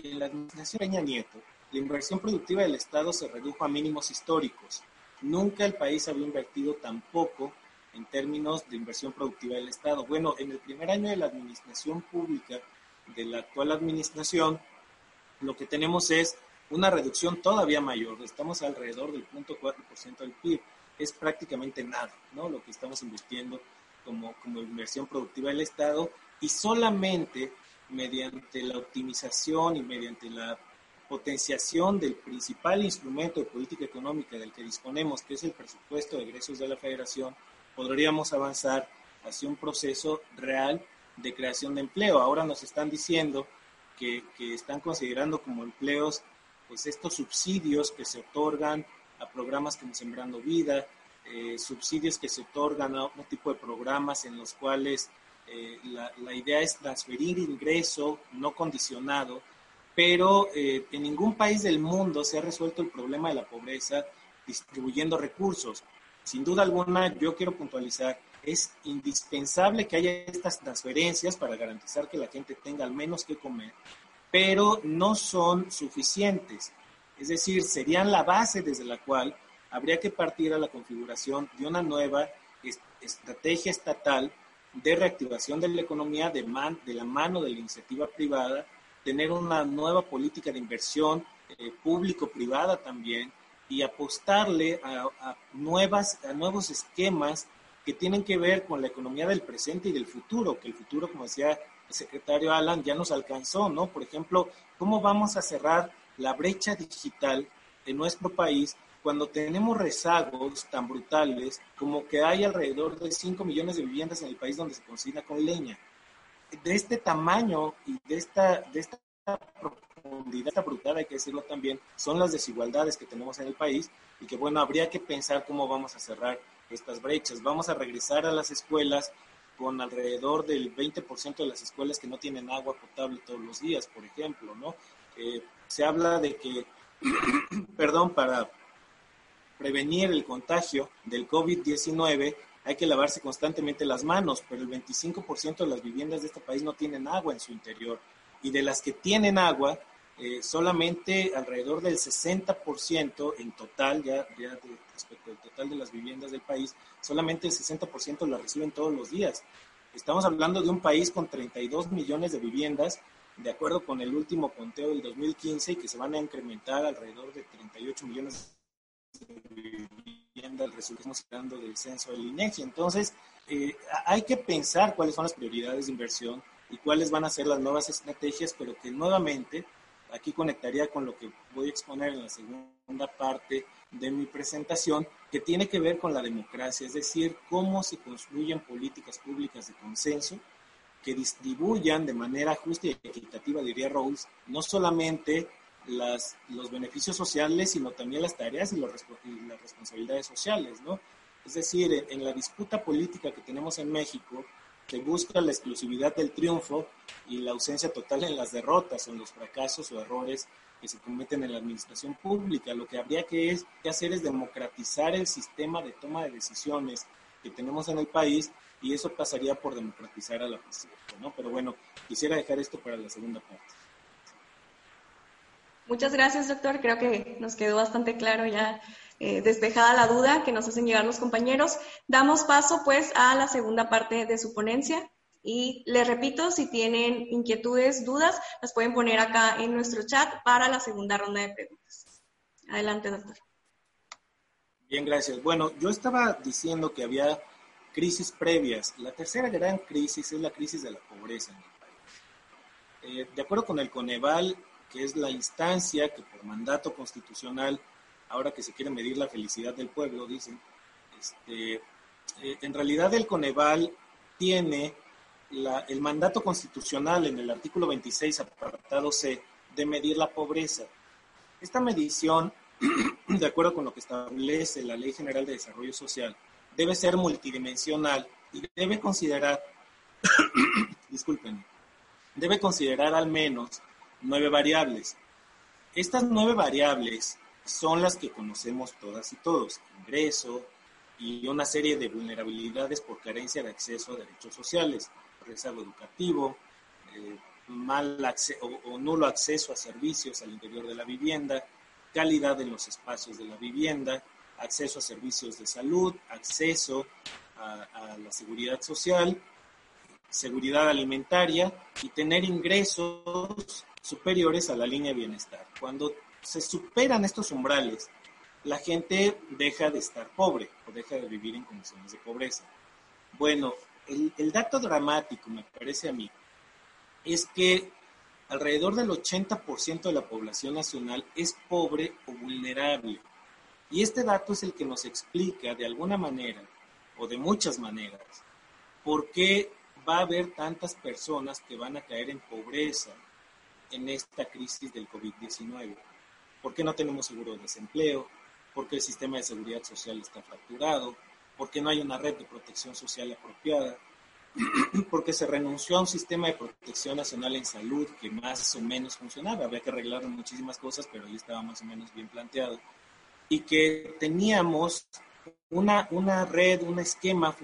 la administración Peña Nieto, la inversión productiva del Estado se redujo a mínimos históricos. Nunca el país había invertido tan poco en términos de inversión productiva del Estado. Bueno, en el primer año de la administración pública de la actual administración, lo que tenemos es una reducción todavía mayor. Estamos alrededor del 0.4% del PIB es prácticamente nada, ¿no? Lo que estamos invirtiendo como, como inversión productiva del Estado y solamente mediante la optimización y mediante la potenciación del principal instrumento de política económica del que disponemos, que es el presupuesto de egresos de la Federación, podríamos avanzar hacia un proceso real de creación de empleo. Ahora nos están diciendo que, que están considerando como empleos pues estos subsidios que se otorgan a programas como Sembrando Vida, eh, subsidios que se otorgan a otro tipo de programas en los cuales eh, la, la, idea es transferir ingreso no condicionado, pero eh, en ningún país del mundo se ha resuelto el problema de la pobreza distribuyendo recursos. Sin duda alguna, yo quiero puntualizar, es indispensable que haya estas transferencias para garantizar que la gente tenga al menos que comer, pero no son suficientes. Es decir, serían la base desde la cual habría que partir a la configuración de una nueva estrategia estatal de reactivación de la economía de, la mano de la iniciativa privada, tener una nueva política de inversión eh, público-privada también y apostarle a, a, nuevas, a nuevos esquemas que tienen que ver con la economía del presente y del futuro, que el futuro, como decía el secretario Alan, ya nos alcanzó, ¿no? Por ejemplo, ¿cómo vamos a cerrar la brecha digital en nuestro país cuando tenemos rezagos tan brutales como que hay alrededor de 5 millones de viviendas en el país donde se cocina con leña. De este tamaño y de esta, de esta profundidad brutal, hay que decirlo también, son las desigualdades que tenemos en el país y que bueno, habría que pensar cómo vamos a cerrar estas brechas. Vamos a regresar a las escuelas con alrededor del 20% de las escuelas que no tienen agua potable todos los días, por ejemplo, ¿no? Eh, se habla de que, perdón, para prevenir el contagio del COVID-19 hay que lavarse constantemente las manos, pero el 25% de las viviendas de este país no tienen agua en su interior y de las que tienen agua, eh, solamente alrededor del 60% en total, ya, ya respecto al total de las viviendas del país, solamente el 60% la reciben todos los días. Estamos hablando de un país con 32 millones de viviendas de acuerdo con el último conteo del 2015 y que se van a incrementar alrededor de 38 millones de viviendas, resultamos hablando del censo del INEGI. Entonces, eh, hay que pensar cuáles son las prioridades de inversión y cuáles van a ser las nuevas estrategias, pero que nuevamente aquí conectaría con lo que voy a exponer en la segunda parte de mi presentación, que tiene que ver con la democracia, es decir, cómo se construyen políticas públicas de consenso que distribuyan de manera justa y equitativa, diría Rawls, no solamente los beneficios sociales, sino también las tareas y, las responsabilidades sociales, ¿no? Es decir, en, la disputa política que tenemos en México, se busca la exclusividad del triunfo y la ausencia total en las derrotas o en los fracasos o errores que se cometen en la administración pública. Lo que habría que, es, que hacer es democratizar el sistema de toma de decisiones que tenemos en el país y eso pasaría por democratizar a la presidencia, ¿no? Pero bueno, quisiera dejar esto para la segunda parte. Muchas gracias, doctor. Creo que nos quedó bastante claro ya eh, despejada la duda que nos hacen llegar los compañeros. Damos paso pues a la segunda parte de su ponencia. Y les repito, si tienen inquietudes, dudas, las pueden poner acá en nuestro chat para la segunda ronda de preguntas. Adelante, doctor. Bien, gracias. Bueno, yo estaba diciendo que había crisis previas. La tercera gran crisis es la crisis de la pobreza en el país. Eh, de acuerdo con el Coneval, que es la instancia que por mandato constitucional, ahora que se quiere medir la felicidad del pueblo, dicen, este, eh, en realidad el Coneval tiene el mandato constitucional en el artículo 26, apartado C, de medir la pobreza. Esta medición, de acuerdo con lo que establece la Ley General de Desarrollo Social, debe ser multidimensional y debe considerar, disculpen, debe considerar al menos nueve variables. Estas nueve variables son las que conocemos todas y todos, ingreso y una serie de vulnerabilidades por carencia de acceso a derechos sociales, rezago educativo, eh, mal o, nulo acceso a servicios al interior de la vivienda, calidad en los espacios de la vivienda, acceso a servicios de salud, acceso a la seguridad social, seguridad alimentaria y tener ingresos superiores a la línea de bienestar. Cuando se superan estos umbrales, la gente deja de estar pobre o deja de vivir en condiciones de pobreza. Bueno, el, dato dramático, me parece a mí, es que alrededor del 80% de la población nacional es pobre o vulnerable. Y este dato es el que nos explica de alguna manera, o de muchas maneras, por qué va a haber tantas personas que van a caer en pobreza en esta crisis del COVID-19. ¿Por qué no tenemos seguro de desempleo? ¿Por qué el sistema de seguridad social está fracturado? ¿Por qué no hay una red de protección social apropiada? Porque se renunció a un sistema de protección nacional en salud que más o menos funcionaba. Había que arreglar muchísimas cosas, pero ahí estaba más o menos bien planteado. Y que teníamos una, una red, un esquema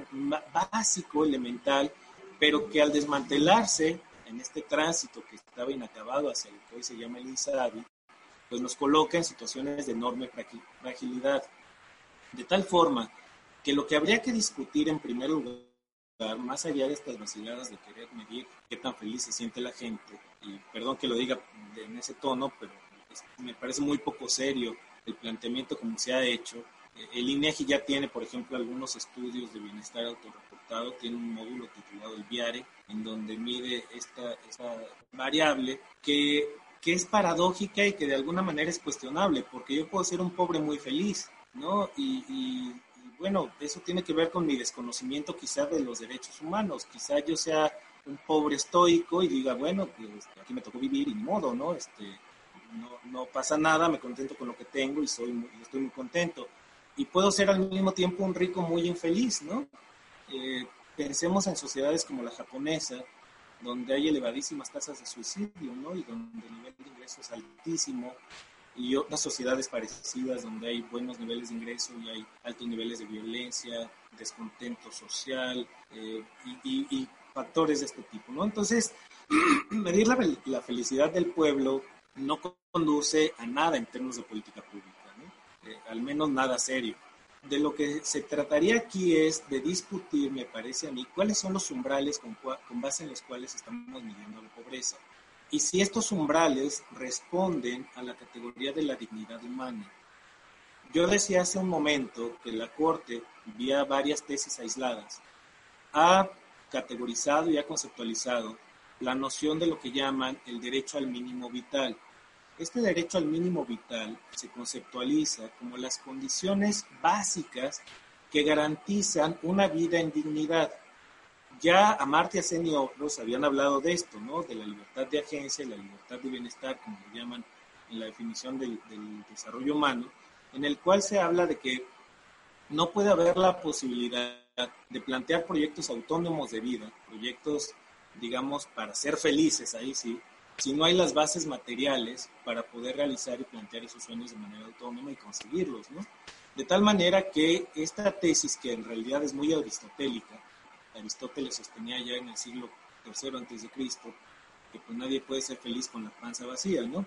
básico, elemental, pero que al desmantelarse en este tránsito que estaba inacabado hacia lo que hoy se llama el INSABI, pues nos coloca en situaciones de enorme fragilidad. De tal forma que lo que habría que discutir en primer lugar, más allá de estas vaciladas de querer medir qué tan feliz se siente la gente, y perdón que lo diga en ese tono, pero me parece muy poco serio el planteamiento como se ha hecho. El INEGI ya tiene, por ejemplo, algunos estudios de bienestar autorreportado, tiene un módulo titulado el VIARE, en donde mide esta, esta variable que, que, es paradójica y que de alguna manera es cuestionable, porque yo puedo ser un pobre muy feliz, ¿no? Y, bueno, eso tiene que ver con mi desconocimiento quizá de los derechos humanos, quizá yo sea un pobre estoico y diga, bueno, pues aquí me tocó vivir y modo, ¿no? Este, no, no, pasa nada, me contento con lo que tengo y soy muy, estoy muy contento. Y puedo ser al mismo tiempo un rico muy infeliz, ¿no? Eh, pensemos en sociedades como la japonesa, donde hay elevadísimas tasas de suicidio, ¿no? Y donde el nivel de ingreso es altísimo, y otras sociedades parecidas donde hay buenos niveles de ingreso y hay altos niveles de violencia, descontento social eh, y, factores de este tipo, ¿no? Entonces, medir la, felicidad del pueblo no conduce a nada en términos de política pública, ¿no? Eh, al menos nada serio de lo que se trataría aquí es de discutir, me parece a mí, cuáles son los umbrales con, base en los cuales estamos midiendo la pobreza. Y si estos umbrales responden a la categoría de la dignidad humana. Yo decía hace un momento que la Corte, vía varias tesis aisladas, ha categorizado y ha conceptualizado la noción de lo que llaman el derecho al mínimo vital, este derecho al mínimo vital se conceptualiza como las condiciones básicas que garantizan una vida en dignidad. Ya Amartya Sen y otros habían hablado de esto, ¿no? De la libertad de agencia la libertad de bienestar, como lo llaman en la definición del desarrollo humano, en el cual se habla de que no puede haber la posibilidad de plantear proyectos autónomos de vida, proyectos, digamos, para ser felices, ahí sí, si no hay las bases materiales para poder realizar y plantear esos sueños de manera autónoma y conseguirlos, ¿no? De tal manera que esta tesis, que en realidad es muy aristotélica, Aristóteles sostenía ya en el siglo III antes de Cristo, que pues nadie puede ser feliz con la panza vacía, ¿no?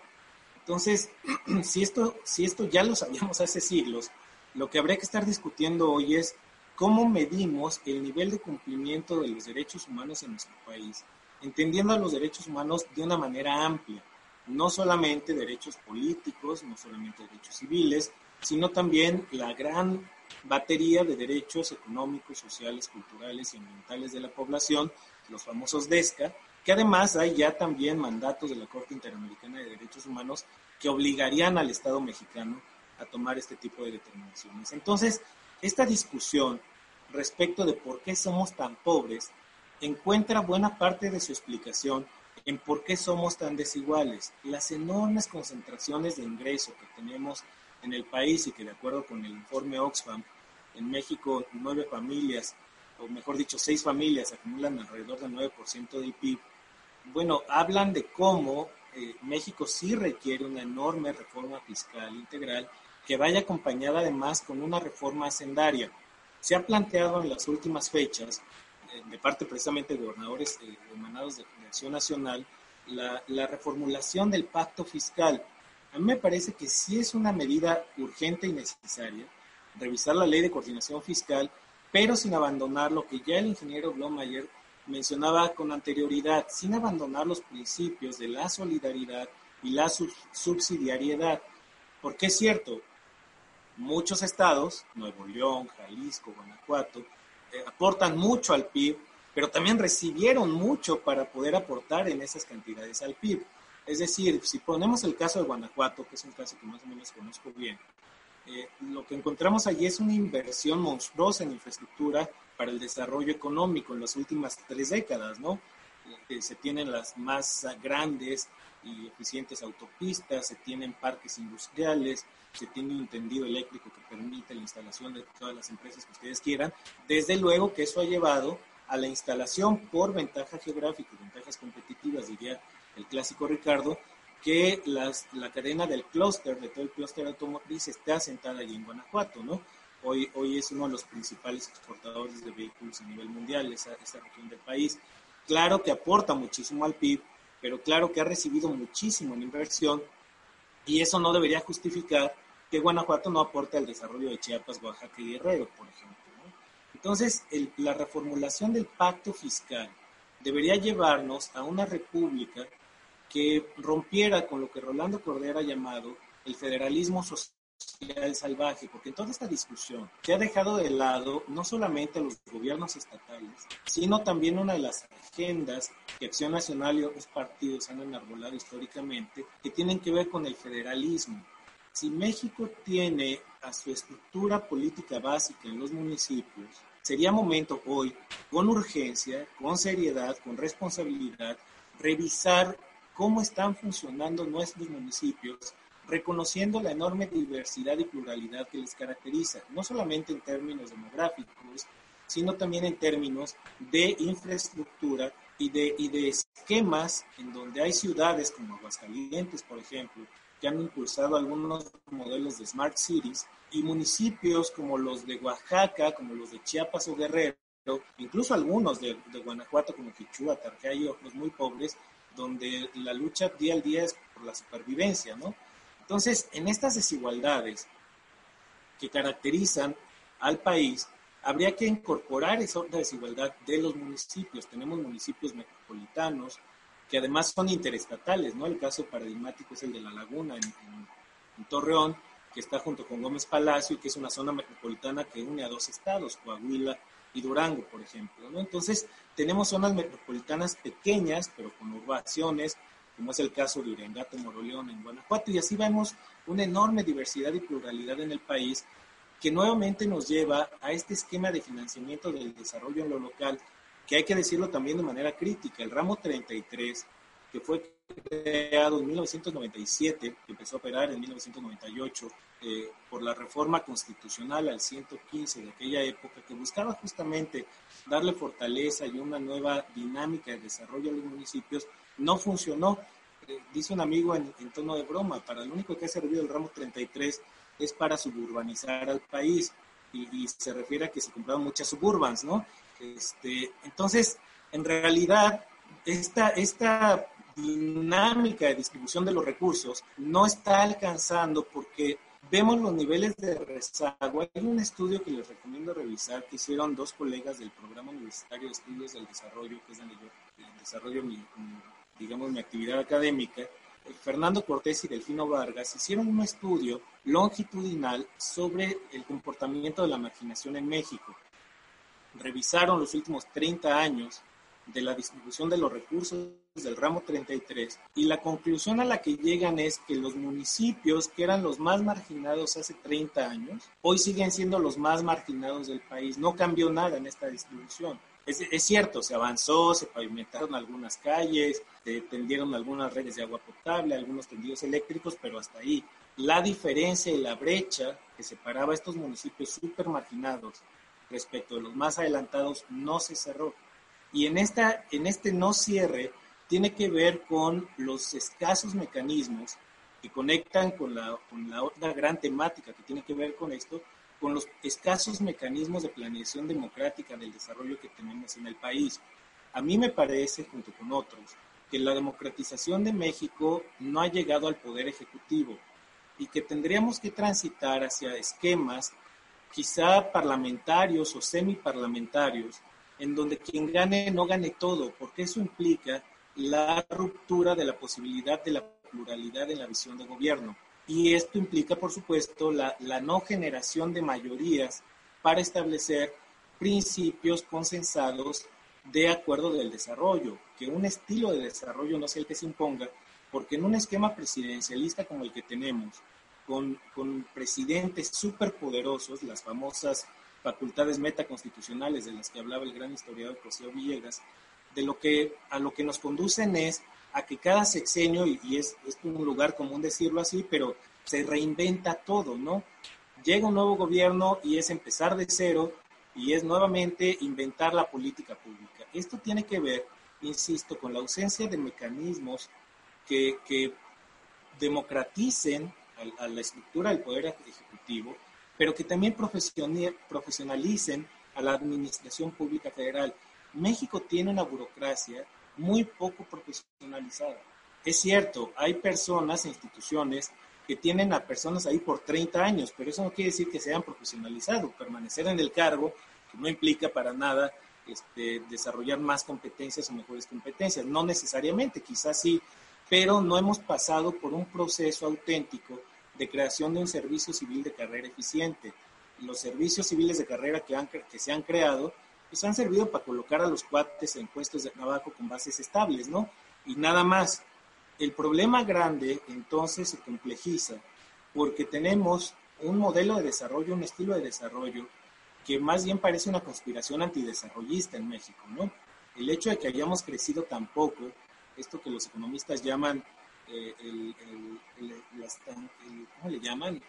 Entonces, si esto, si esto ya lo sabíamos hace siglos, lo que habría que estar discutiendo hoy es cómo medimos el nivel de cumplimiento de los derechos humanos en nuestro país, entendiendo los derechos humanos de una manera amplia, no solamente derechos políticos, no solamente derechos civiles, sino también la gran batería de derechos económicos, sociales, culturales y ambientales de la población, los famosos DESCA, que además hay ya también mandatos de la Corte Interamericana de Derechos Humanos que obligarían al Estado mexicano a tomar este tipo de determinaciones. Entonces, esta discusión respecto de por qué somos tan pobres encuentra buena parte de su explicación en por qué somos tan desiguales. Las enormes concentraciones de ingreso que tenemos en el país y que de acuerdo con el informe Oxfam, en México nueve familias, o mejor dicho, seis familias acumulan alrededor del 9% del PIB. Bueno, hablan de cómo eh, México sí requiere una enorme reforma fiscal integral que vaya acompañada además con una reforma hacendaria. Se ha planteado en las últimas fechas, de parte precisamente de gobernadores eh, emanados de, Acción Nacional, la, la reformulación del pacto fiscal a mí me parece que sí es una medida urgente y necesaria, revisar la ley de coordinación fiscal, pero sin abandonar lo que ya el ingeniero Blomayer mencionaba con anterioridad, sin abandonar los principios de la solidaridad y la subsidiariedad. Porque es cierto, muchos estados, Nuevo León, Jalisco, Guanajuato, eh, aportan mucho al PIB, pero también recibieron mucho para poder aportar en esas cantidades al PIB. Es decir, si ponemos el caso de Guanajuato, que es un caso que más o menos conozco bien, eh, lo que encontramos allí es una inversión monstruosa en infraestructura para el desarrollo económico en las últimas tres décadas, ¿no? Eh, se tienen las más grandes y eficientes autopistas, se tienen parques industriales, se tiene un tendido eléctrico que permite la instalación de todas las empresas que ustedes quieran. Desde luego que eso ha llevado a la instalación por ventaja geográfica ventajas competitivas, diría el clásico Ricardo, que las, la cadena del clúster, de todo el clúster automotriz, está asentada allí en Guanajuato, ¿no? Hoy, hoy es uno de los principales exportadores de vehículos a nivel mundial, esa, esa región del país. Claro que aporta muchísimo al PIB, pero claro que ha recibido muchísimo en inversión y eso no debería justificar que Guanajuato no aporte al desarrollo de Chiapas, Oaxaca y Guerrero, por ejemplo. Entonces, la reformulación del pacto fiscal debería llevarnos a una república que rompiera con lo que Rolando Cordera ha llamado el federalismo social salvaje, porque en toda esta discusión se ha dejado de lado no solamente los gobiernos estatales, sino también una de las agendas que Acción Nacional y otros partidos han enarbolado históricamente, que tienen que ver con el federalismo. Si México tiene a su estructura política básica en los municipios, sería momento hoy, con urgencia, con seriedad, con responsabilidad, revisar cómo están funcionando nuestros municipios, reconociendo la enorme diversidad y pluralidad que les caracteriza, no solamente en términos demográficos, sino también en términos de infraestructura y de, y de esquemas en donde hay ciudades como Aguascalientes, por ejemplo, que han impulsado algunos modelos de Smart Cities y municipios como los de Oaxaca, como los de Chiapas o Guerrero, incluso algunos de, de Guanajuato como Quichua, Tarjay otros muy pobres, donde la lucha día al día es por la supervivencia, ¿no? Entonces, en estas desigualdades que caracterizan al país, habría que incorporar esa desigualdad de los municipios. Tenemos municipios metropolitanos que además son interestatales, ¿no? El caso paradigmático es el de La Laguna en, Torreón, que está junto con Gómez Palacio y que es una zona metropolitana que une a dos estados, Coahuila y Durango, por ejemplo. ¿no? Entonces, tenemos zonas metropolitanas pequeñas, pero con urbaciones, como es el caso de Urengato, Moroleón, en Guanajuato, y así vemos una enorme diversidad y pluralidad en el país que nuevamente nos lleva a este esquema de financiamiento del desarrollo en lo local, que hay que decirlo también de manera crítica. El ramo 33, que fue creado en 1997, que empezó a operar en 1998 eh, por la reforma constitucional al 115 de aquella época, que buscaba justamente darle fortaleza y una nueva dinámica de desarrollo a los municipios, no funcionó. Eh, dice un amigo en, tono de broma, para lo único que ha servido el ramo 33 es para suburbanizar al país y, se refiere a que se compraron muchas suburbans, ¿no? Este, entonces, en realidad, esta, esta dinámica de distribución de los recursos no está alcanzando porque vemos los niveles de rezago. Hay un estudio que les recomiendo revisar que hicieron dos colegas del Programa Universitario de Estudios del Desarrollo, que es donde yo desarrollo mi, digamos, mi actividad académica. Eh, Fernando Cortés y Delfino Vargas hicieron un estudio longitudinal sobre el comportamiento de la marginación en México. Revisaron los últimos 30 años de la distribución de los recursos del ramo 33 y la conclusión a la que llegan es que los municipios que eran los más marginados hace 30 años, hoy siguen siendo los más marginados del país. No cambió nada en esta distribución. Es, cierto, se avanzó, se pavimentaron algunas calles, se tendieron algunas redes de agua potable, algunos tendidos eléctricos, pero hasta ahí. La diferencia y la brecha que separaba estos municipios súper marginados respecto de los más adelantados no se cerró. Y en, esta, en este no cierre tiene que ver con los escasos mecanismos que conectan con la, con la otra gran temática que tiene que ver con esto, con los escasos mecanismos de planeación democrática del desarrollo que tenemos en el país. A mí me parece, junto con otros, que la democratización de México no ha llegado al poder ejecutivo y que tendríamos que transitar hacia esquemas quizá parlamentarios o semiparlamentarios en donde quien gane no gane todo, porque eso implica la ruptura de la posibilidad de la pluralidad en la visión de gobierno. Y esto implica, por supuesto, la, la no generación de mayorías para establecer principios consensados de acuerdo del desarrollo, que un estilo de desarrollo no sea el que se imponga, porque en un esquema presidencialista como el que tenemos, con, con presidentes superpoderosos, las famosas facultades metaconstitucionales de las que hablaba el gran historiador José Villegas, de lo que a lo que nos conducen es a que cada sexenio, y, es, es, un lugar común decirlo así, pero se reinventa todo, ¿no? Llega un nuevo gobierno y es empezar de cero y es nuevamente inventar la política pública. Esto tiene que ver, insisto, con la ausencia de mecanismos que, que democraticen a, a la estructura del poder ejecutivo pero que también profesionalicen a la Administración Pública Federal. México tiene una burocracia muy poco profesionalizada. Es cierto, hay personas e instituciones que tienen a personas ahí por 30 años, pero eso no quiere decir que se hayan profesionalizado. Permanecer en el cargo que no implica para nada este, desarrollar más competencias o mejores competencias. No necesariamente, quizás sí, pero no hemos pasado por un proceso auténtico de creación de un servicio civil de carrera eficiente. Los servicios civiles de carrera que, se han creado, pues han servido para colocar a los cuates en puestos de trabajo con bases estables, ¿no? Y nada más. El problema grande entonces se complejiza porque tenemos un modelo de desarrollo, un estilo de desarrollo que más bien parece una conspiración antidesarrollista en México, ¿no? El hecho de que hayamos crecido tan poco, esto que los economistas llaman eh, el, ¿cómo le llaman?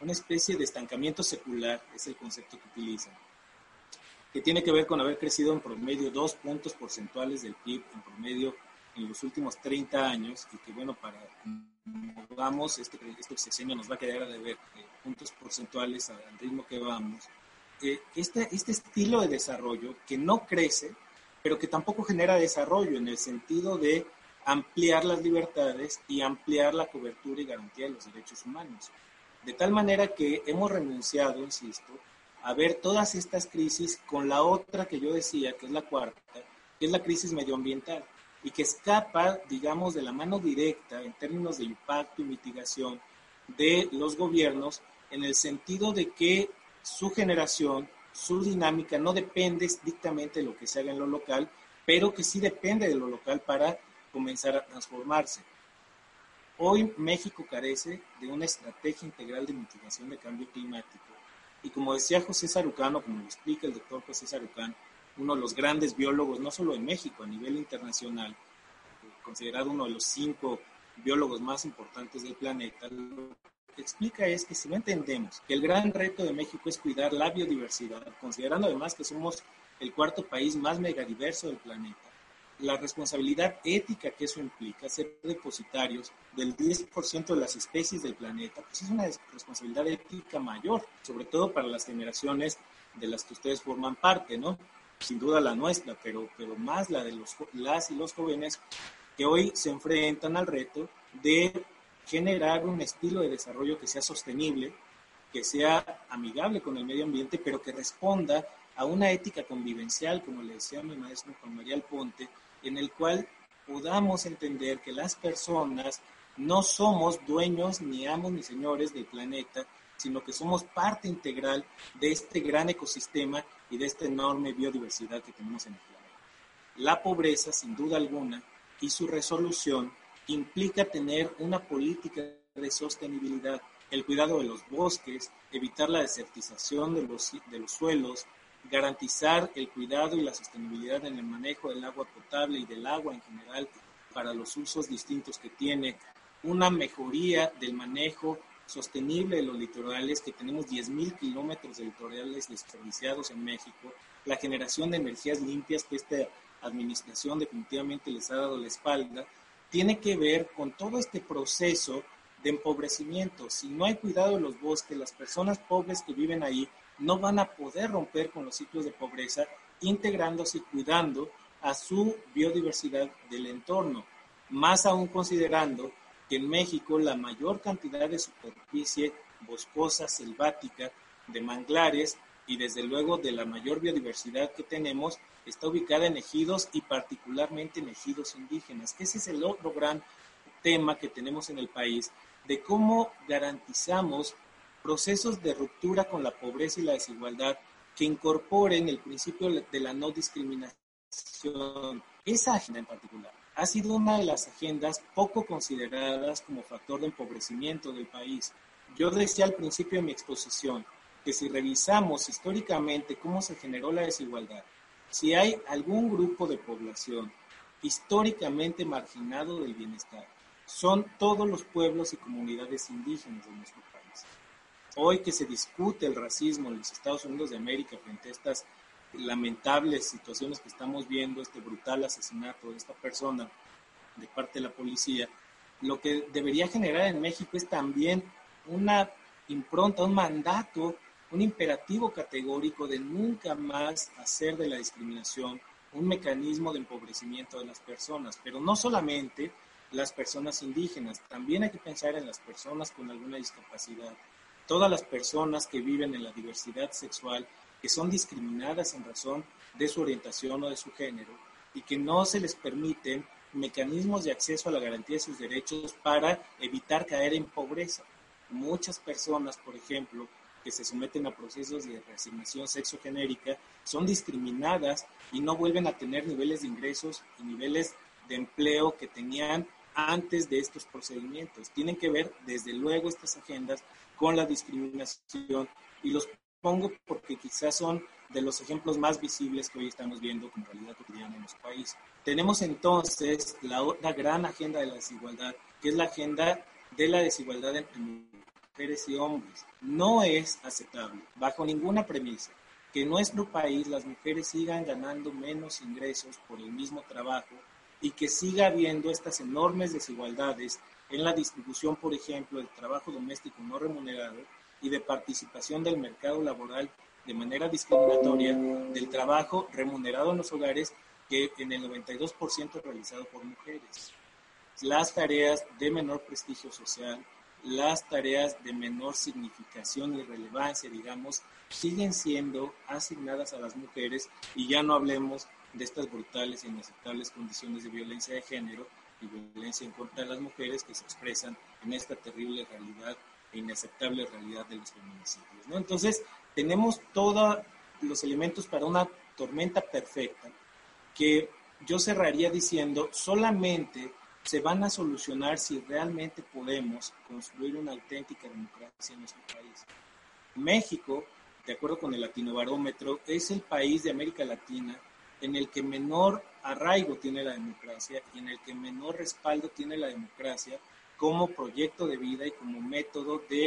Una especie de estancamiento secular es el concepto que utilizan, que tiene que ver con haber crecido en promedio dos puntos porcentuales del PIB en promedio en los últimos 30 años y que bueno, para vamos, este, este sexenio nos va a quedar a deber eh, puntos porcentuales al ritmo que vamos. Eh, este, este estilo de desarrollo que no crece, pero que tampoco genera desarrollo en el sentido de ampliar las libertades y ampliar la cobertura y garantía de los derechos humanos. De tal manera que hemos renunciado, insisto, a ver todas estas crisis con la otra que yo decía, que es la cuarta, que es la crisis medioambiental, y que escapa, digamos, de la mano directa en términos de impacto y mitigación de los gobiernos, en el sentido de que su generación, su dinámica no depende estrictamente de lo que se haga en lo local, pero que sí depende de lo local para comenzar a transformarse. Hoy México carece de una estrategia integral de mitigación de cambio climático. Y como decía José Sarucano, como lo explica el doctor José Sarucán, uno de los grandes biólogos, no solo en México, a nivel internacional, considerado uno de los cinco biólogos más importantes del planeta, lo que explica es que si no entendemos que el gran reto de México es cuidar la biodiversidad, considerando además que somos el cuarto país más megadiverso del planeta, la responsabilidad ética que eso implica, ser depositarios del 10% de las especies del planeta, pues es una responsabilidad ética mayor, sobre todo para las generaciones de las que ustedes forman parte, ¿no? Sin duda la nuestra, pero, pero más la de los, las y los jóvenes que hoy se enfrentan al reto de generar un estilo de desarrollo que sea sostenible, que sea amigable con el medio ambiente, pero que responda a una ética convivencial, como le decía mi maestro Juan María Alponte, en el cual podamos entender que las personas no somos dueños ni amos ni señores del planeta, sino que somos parte integral de este gran ecosistema y de esta enorme biodiversidad que tenemos en el planeta. La pobreza, sin duda alguna, y su resolución implica tener una política de sostenibilidad, el cuidado de los bosques, evitar la desertización de los, de los suelos, garantizar el cuidado y la sostenibilidad en el manejo del agua potable y del agua en general para los usos distintos que tiene, una mejoría del manejo sostenible de los litorales, que tenemos 10.000 kilómetros de litorales desperdiciados en México, la generación de energías limpias, que esta administración definitivamente les ha dado la espalda, tiene que ver con todo este proceso de empobrecimiento. Si no hay cuidado de los bosques, las personas pobres que viven ahí no van a poder romper con los ciclos de pobreza, integrándose y cuidando a su biodiversidad del entorno, más aún considerando que en México la mayor cantidad de superficie boscosa, selvática, de manglares y desde luego de la mayor biodiversidad que tenemos está ubicada en ejidos y particularmente en ejidos indígenas, que ese es el otro gran tema que tenemos en el país, de cómo garantizamos procesos de ruptura con la pobreza y la desigualdad que incorporen el principio de la no discriminación. Esa agenda en particular ha sido una de las agendas poco consideradas como factor de empobrecimiento del país. Yo decía al principio de mi exposición que si revisamos históricamente cómo se generó la desigualdad, si hay algún grupo de población históricamente marginado del bienestar, son todos los pueblos y comunidades indígenas de nuestro país. Hoy que se discute el racismo en los Estados Unidos de América frente a estas lamentables situaciones que estamos viendo, este brutal asesinato de esta persona de parte de la policía, lo que debería generar en México es también una impronta, un mandato, un imperativo categórico de nunca más hacer de la discriminación un mecanismo de empobrecimiento de las personas, pero no solamente las personas indígenas, también hay que pensar en las personas con alguna discapacidad, todas las personas que viven en la diversidad sexual, que son discriminadas en razón de su orientación o de su género y que no se les permiten mecanismos de acceso a la garantía de sus derechos para evitar caer en pobreza. Muchas personas, por ejemplo, que se someten a procesos de reasignación sexogenérica son discriminadas y no vuelven a tener niveles de ingresos y niveles de empleo que tenían antes de estos procedimientos. Tienen que ver, desde luego, estas agendas con la discriminación y los pongo porque quizás son de los ejemplos más visibles que hoy estamos viendo con realidad cotidiana en nuestro país. Tenemos entonces la otra gran agenda de la desigualdad, que es la agenda de la desigualdad entre mujeres y hombres. No es aceptable, bajo ninguna premisa, que en nuestro país las mujeres sigan ganando menos ingresos por el mismo trabajo y que siga habiendo estas enormes desigualdades en la distribución, por ejemplo, del trabajo doméstico no remunerado y de participación del mercado laboral de manera discriminatoria del trabajo remunerado en los hogares que en el 92% es realizado por mujeres. Las tareas de menor prestigio social, las tareas de menor significación y relevancia, digamos, siguen siendo asignadas a las mujeres y ya no hablemos de estas brutales e inaceptables condiciones de violencia de género y violencia en contra de las mujeres que se expresan en esta terrible realidad e inaceptable realidad de los feminicidios. ¿no? Entonces, tenemos todos los elementos para una tormenta perfecta que yo cerraría diciendo solamente se van a solucionar si realmente podemos construir una auténtica democracia en nuestro país. México, de acuerdo con el Latino Barómetro, es el país de América Latina en el que menor arraigo tiene la democracia y en el que menor respaldo tiene la democracia como proyecto de vida y como método de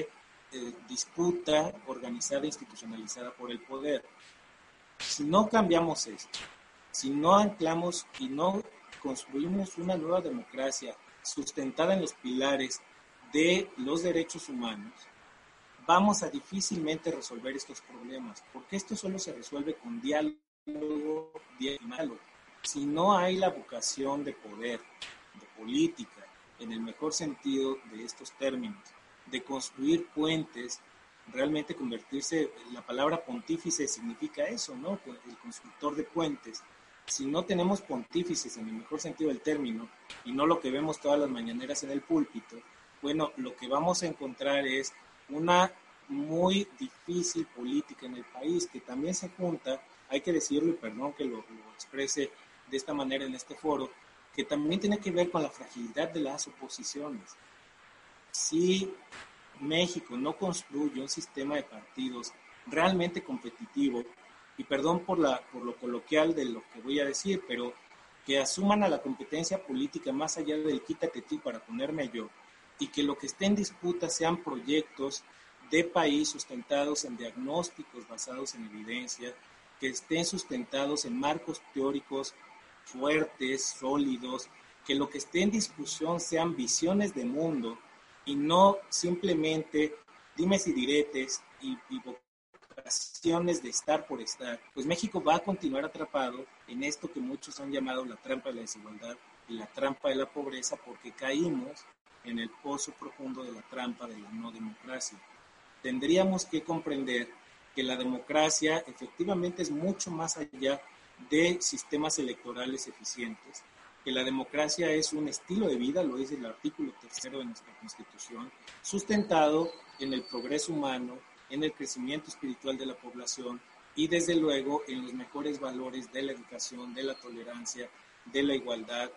eh, disputa organizada e institucionalizada por el poder. Si no cambiamos esto, si no anclamos y no construimos una nueva democracia sustentada en los pilares de los derechos humanos, vamos a difícilmente resolver estos problemas, porque esto solo se resuelve con diálogo, diálogo. Si no hay la vocación de poder, de política, en el mejor sentido de estos términos, de construir puentes, realmente convertirse, la palabra pontífice significa eso, ¿no? El constructor de puentes. Si no tenemos pontífices en el mejor sentido del término, y no lo que vemos todas las mañaneras en el púlpito, bueno, lo que vamos a encontrar es una muy difícil política en el país que también se junta, hay que decirlo y perdón que lo, exprese de esta manera en este foro, que también tiene que ver con la fragilidad de las oposiciones. Si México no construye un sistema de partidos realmente competitivo, y perdón por, la, por lo coloquial de lo que voy a decir, pero que asuman a la competencia política más allá del quítate tú para ponerme yo, y que lo que esté en disputa sean proyectos de país sustentados en diagnósticos basados en evidencia, que estén sustentados en marcos teóricos fuertes, sólidos, que lo que esté en discusión sean visiones de mundo y no simplemente dimes y diretes y, y vocaciones de estar por estar, pues México va a continuar atrapado en esto que muchos han llamado la trampa de la desigualdad y la trampa de la pobreza porque caímos en el pozo profundo de la trampa de la no democracia. Tendríamos que comprender que la democracia efectivamente es mucho más allá de sistemas electorales eficientes, que la democracia es un estilo de vida, lo dice el artículo tercero de nuestra Constitución, sustentado en el progreso humano, en el crecimiento espiritual de la población y desde luego en los mejores valores de la educación, de la tolerancia, de la igualdad,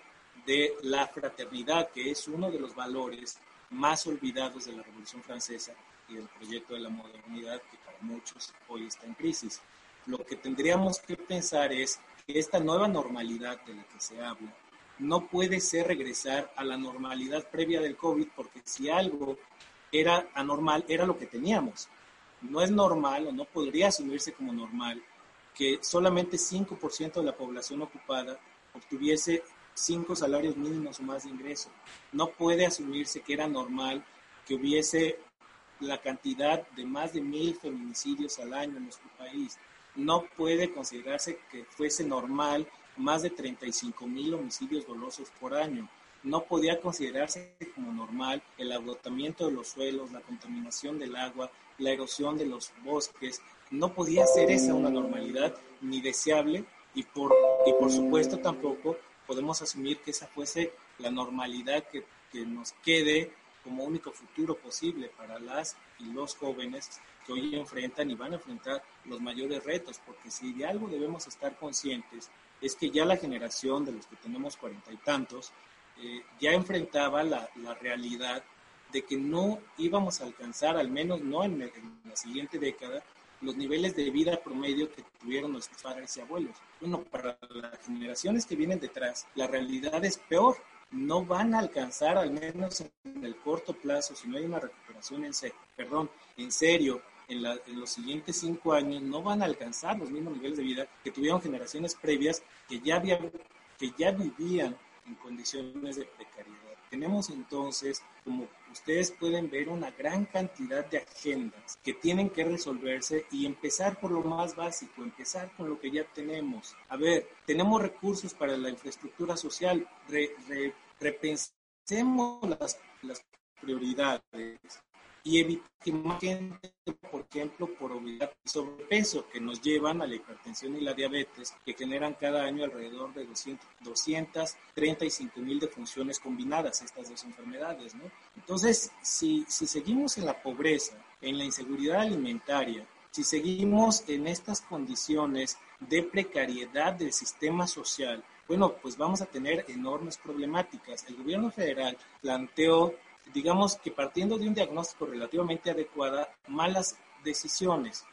de la fraternidad, que es uno de los valores más olvidados de la Revolución Francesa y del proyecto de la modernidad que para muchos hoy está en crisis. Lo que tendríamos que pensar es que esta nueva normalidad de la que se habla no puede ser regresar a la normalidad previa del COVID, porque si algo era anormal, era lo que teníamos. No es normal o no podría asumirse como normal que solamente 5% de la población ocupada obtuviese cinco salarios mínimos o más de ingreso. No puede asumirse que era normal que hubiese la cantidad de más de mil feminicidios al año en nuestro país. No puede considerarse que fuese normal más de 35 mil homicidios dolosos por año. No podía considerarse como normal el agotamiento de los suelos, la contaminación del agua, la erosión de los bosques. No podía ser esa una normalidad ni deseable y por, y por supuesto tampoco podemos asumir que esa fuese la normalidad que, que nos quede como único futuro posible para las y los jóvenes que hoy enfrentan y van a enfrentar los mayores retos, porque si de algo debemos estar conscientes es que ya la generación de los que tenemos cuarenta y tantos eh, ya enfrentaba la, la, realidad de que no íbamos a alcanzar, al menos no en, la siguiente década, los niveles de vida promedio que tuvieron nuestros padres y abuelos. Bueno, para las generaciones que vienen detrás, la realidad es peor. No van a alcanzar, al menos en el corto plazo, si no hay una recuperación en serio, perdón, en serio, en, en, los siguientes cinco años no van a alcanzar los mismos niveles de vida que tuvieron generaciones previas que ya, había, que ya vivían en condiciones de precariedad. Tenemos entonces, como ustedes pueden ver, una gran cantidad de agendas que tienen que resolverse y empezar por lo más básico, empezar con lo que ya tenemos. A ver, tenemos recursos para la infraestructura social, repensemos las, las prioridades y más gente, por ejemplo, por obesidad y sobrepeso, que nos llevan a la hipertensión y la diabetes, que generan cada año alrededor de 200, 235 mil defunciones combinadas, estas dos enfermedades, ¿no? Entonces, si, si seguimos en la pobreza, en la inseguridad alimentaria, si seguimos en estas condiciones de precariedad del sistema social, bueno, pues vamos a tener enormes problemáticas. El gobierno federal planteó digamos que partiendo de un diagnóstico relativamente adecuada, malas decisiones.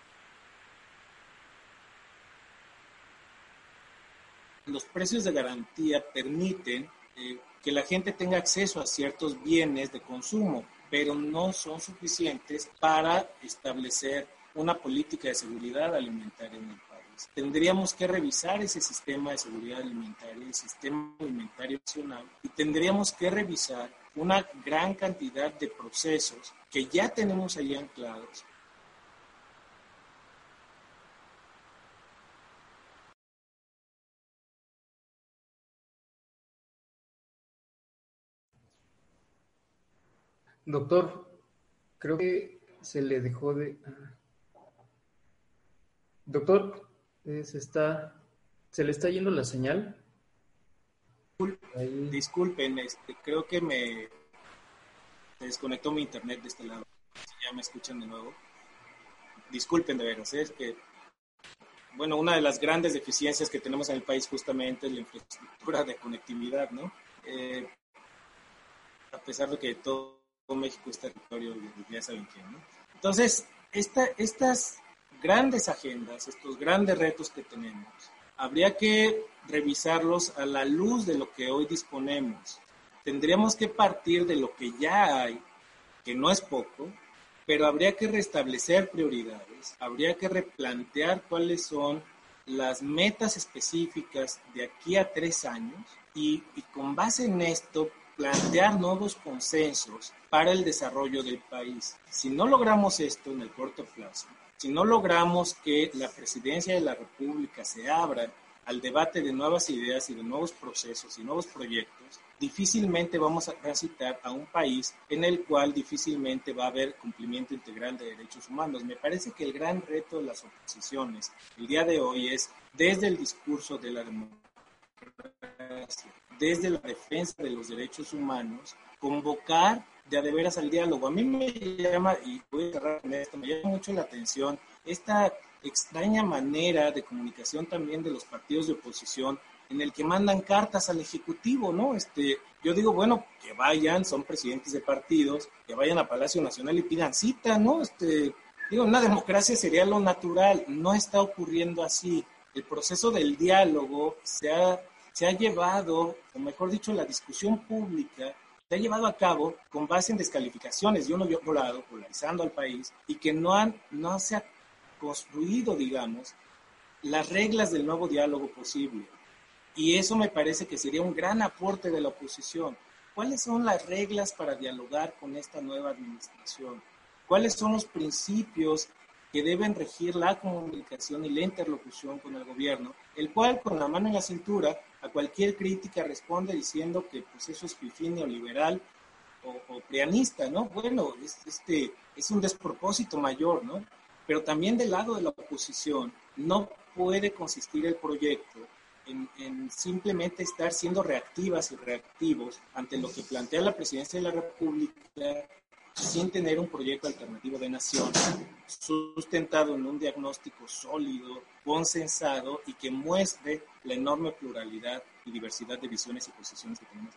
los precios de garantía permiten eh, que la gente tenga acceso a ciertos bienes de consumo, pero no son suficientes para establecer una política de seguridad alimentaria en el. Tendríamos que revisar ese sistema de seguridad alimentaria, el sistema alimentario nacional, y tendríamos que revisar una gran cantidad de procesos que ya tenemos ahí anclados Doctor, creo que se le dejó de... Ah. Doctor, se está... ¿Se le está yendo la señal? Disculpen, este, creo que me desconectó mi internet de este lado. Si ya me escuchan de nuevo. Disculpen de veras, ¿eh? es que, bueno, una de las grandes deficiencias que tenemos en el país justamente es la infraestructura de conectividad, ¿no? Eh, a pesar de que todo México es territorio, ya saben quién, ¿no? Entonces, esta, estas grandes agendas, estos grandes retos que tenemos, habría que revisarlos a la luz de lo que hoy disponemos. Tendríamos que partir de lo que ya hay, que no es poco, pero habría que restablecer prioridades, habría que replantear cuáles son las metas específicas de aquí a tres años y, y con base en esto plantear nuevos consensos para el desarrollo del país. Si no logramos esto en el corto plazo, si no logramos que la presidencia de la República se abra al debate de nuevas ideas y de nuevos procesos y nuevos proyectos, difícilmente vamos a transitar a un país en el cual difícilmente va a haber cumplimiento integral de derechos humanos. Me parece que el gran reto de las oposiciones el día de hoy es desde el discurso de la democracia desde la defensa de los derechos humanos, convocar de a de veras al diálogo. A mí me llama, y voy a cerrar con esto, me llama mucho la atención esta extraña manera de comunicación también de los partidos de oposición en el que mandan cartas al Ejecutivo, ¿no? Este, yo digo, bueno, que vayan, son presidentes de partidos, que vayan a Palacio Nacional y pidan cita, ¿no? Este, digo, una democracia sería lo natural, no está ocurriendo así. El proceso del diálogo se ha se ha llevado, o mejor dicho, la discusión pública se ha llevado a cabo con base en descalificaciones de otro lado, polarizando al país, y que no, han, no se ha construido, digamos, las reglas del nuevo diálogo posible. Y eso me parece que sería un gran aporte de la oposición. ¿Cuáles son las reglas para dialogar con esta nueva administración? ¿Cuáles son los principios que deben regir la comunicación y la interlocución con el gobierno, el cual con la mano en la cintura a cualquier crítica responde diciendo que pues eso es fifín neoliberal o, o ¿no? Bueno, este es un despropósito mayor, ¿no? Pero también del lado de la oposición no puede consistir el proyecto en, en, simplemente estar siendo reactivas y reactivos ante lo que plantea la presidencia de la República sin tener un proyecto alternativo de nación sustentado en un diagnóstico sólido, consensado y que muestre la enorme pluralidad y diversidad de visiones y posiciones que tenemos.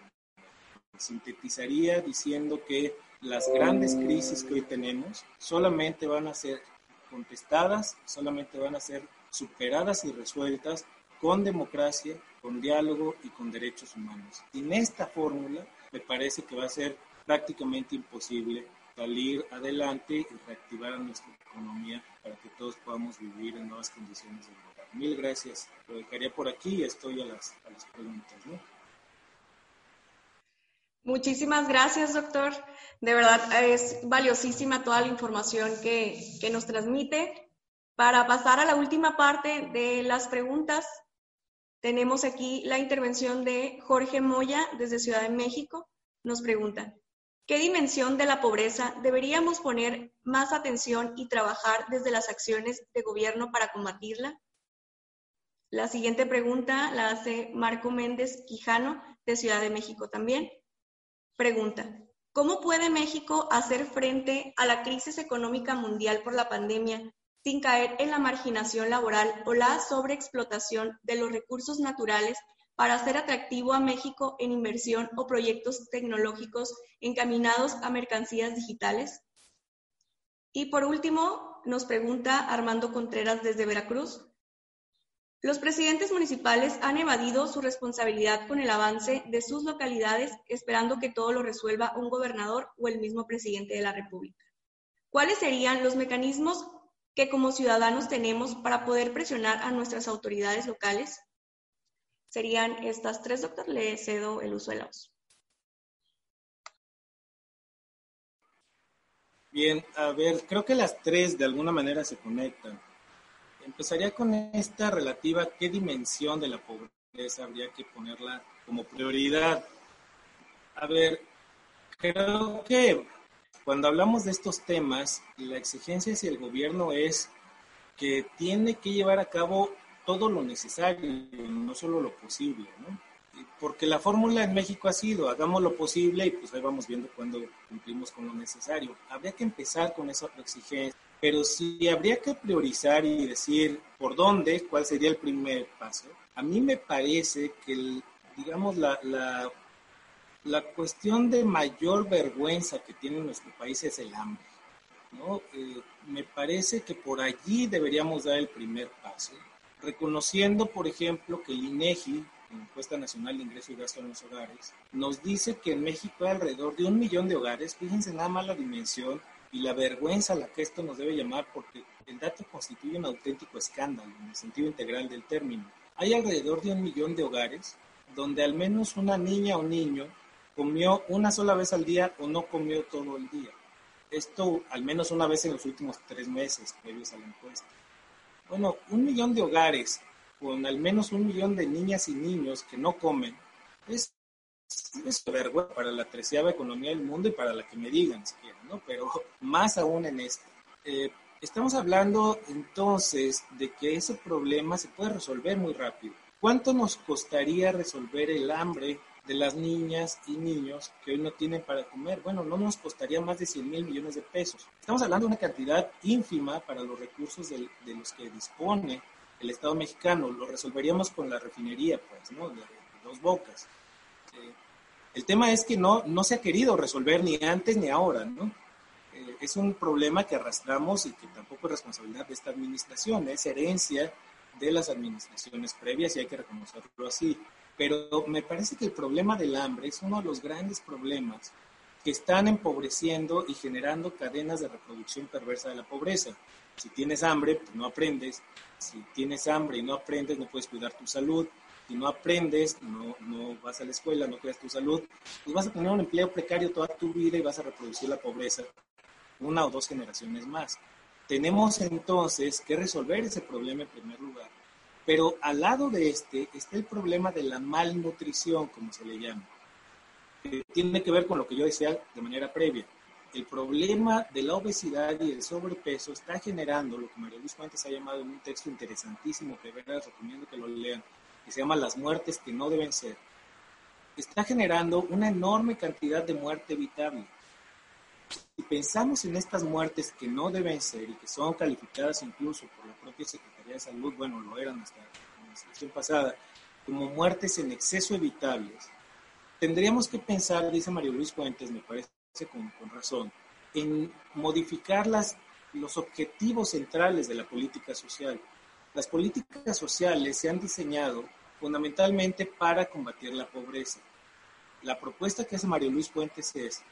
Sintetizaría diciendo que las grandes crisis que hoy tenemos solamente van a ser contestadas, solamente van a ser superadas y resueltas con democracia, con diálogo y con derechos humanos. Sin esta fórmula, me parece que va a ser prácticamente imposible salir adelante y reactivar nuestra economía para que todos podamos vivir en nuevas condiciones de vida. Mil gracias. Lo dejaría por aquí y estoy a las, a las preguntas. ¿no? Muchísimas gracias, doctor. De verdad es valiosísima toda la información que, que nos transmite. Para pasar a la última parte de las preguntas, tenemos aquí la intervención de Jorge Moya desde Ciudad de México. Nos pregunta, ¿Qué dimensión de la pobreza deberíamos poner más atención y trabajar desde las acciones de gobierno para combatirla? La siguiente pregunta la hace Marco Méndez Quijano, de Ciudad de México también. Pregunta, ¿cómo puede México hacer frente a la crisis económica mundial por la pandemia sin caer en la marginación laboral o la sobreexplotación de los recursos naturales para hacer atractivo a México en inversión o proyectos tecnológicos encaminados a mercancías digitales? Y por último, nos pregunta Armando Contreras desde Veracruz, Los presidentes municipales han evadido su responsabilidad con el avance de sus localidades, esperando que todo lo resuelva un gobernador o el mismo presidente de la República. ¿Cuáles serían los mecanismos que como ciudadanos tenemos para poder presionar a nuestras autoridades locales? Serían estas tres, doctor. Le cedo el uso de la voz. Bien, a ver, creo que las tres de alguna manera se conectan. Empezaría con esta relativa, ¿qué dimensión de la pobreza habría que ponerla como prioridad? A ver, creo que cuando hablamos de estos temas, la exigencia hacia el gobierno es que tiene que llevar a cabo todo lo necesario, no solo lo posible, ¿no? Porque la fórmula en México ha sido, hagamos lo posible y pues ahí vamos viendo cuando cumplimos con lo necesario. Habría que empezar con esa exigencia pero si habría que priorizar y decir por dónde, cuál sería el primer paso, a mí me parece que, digamos, la, la, la, cuestión de mayor vergüenza que tiene nuestro país es el hambre. ¿no? Eh, me parece que por allí deberíamos dar el primer paso, reconociendo, por ejemplo, que el INEGI, la Encuesta Nacional de Ingreso y Gasto en los Hogares, nos dice que en México hay alrededor de un millón de hogares, fíjense nada más la dimensión, y la vergüenza a la que esto nos debe llamar porque el dato constituye un auténtico escándalo en el sentido integral del término. Hay alrededor de un millón de hogares donde al menos una niña o niño comió una sola vez al día o no comió todo el día. Esto al menos una vez en los últimos tres meses previos a la encuesta. Bueno, un millón de hogares con al menos un millón de niñas y niños que no comen es vergüenza para la treceava economía del mundo y para la que me digan si quieren, ¿no? Pero más aún en esto. Eh, estamos hablando entonces de que ese problema se puede resolver muy rápido. ¿Cuánto nos costaría resolver el hambre de las niñas y niños que hoy no tienen para comer? Bueno, no nos costaría más de 100 mil millones de pesos. Estamos hablando de una cantidad ínfima para los recursos de, los que dispone el Estado mexicano. Lo resolveríamos con la refinería, pues, ¿no? de dos bocas. El tema es que no, no se ha querido resolver ni antes ni ahora, ¿no? Eh, es un problema que arrastramos y que tampoco es responsabilidad de esta administración, es herencia de las administraciones previas y hay que reconocerlo así. Pero me parece que el problema del hambre es uno de los grandes problemas que están empobreciendo y generando cadenas de reproducción perversa de la pobreza. Si tienes hambre, pues no aprendes. Si tienes hambre y no aprendes, no puedes cuidar tu salud si no aprendes, no, no vas a la escuela, no cuidas tu salud, pues vas a tener un empleo precario toda tu vida y vas a reproducir la pobreza una o dos generaciones más. Tenemos entonces que resolver ese problema en primer. Pero al lado de este está el problema de la malnutrición, como se le llama, que tiene que ver con lo que yo decía de manera previa. El problema de la obesidad y el sobrepeso está generando lo que María Luis Fuentes ha llamado en un texto interesantísimo que les recomiendo que lo lean, que se llama Las muertes que no deben ser, está generando una enorme cantidad de muerte evitable. Si pensamos en estas muertes que no deben ser y que son calificadas incluso por la propia Secretaría de Salud, bueno, lo eran hasta la administración pasada, como muertes en exceso evitables, tendríamos que pensar, dice Mario Luis Fuentes, me parece con, con razón, en modificar las, los objetivos centrales de la política social. Las políticas sociales se han diseñado fundamentalmente para combatir la pobreza. La propuesta que hace Mario Luis Fuentes es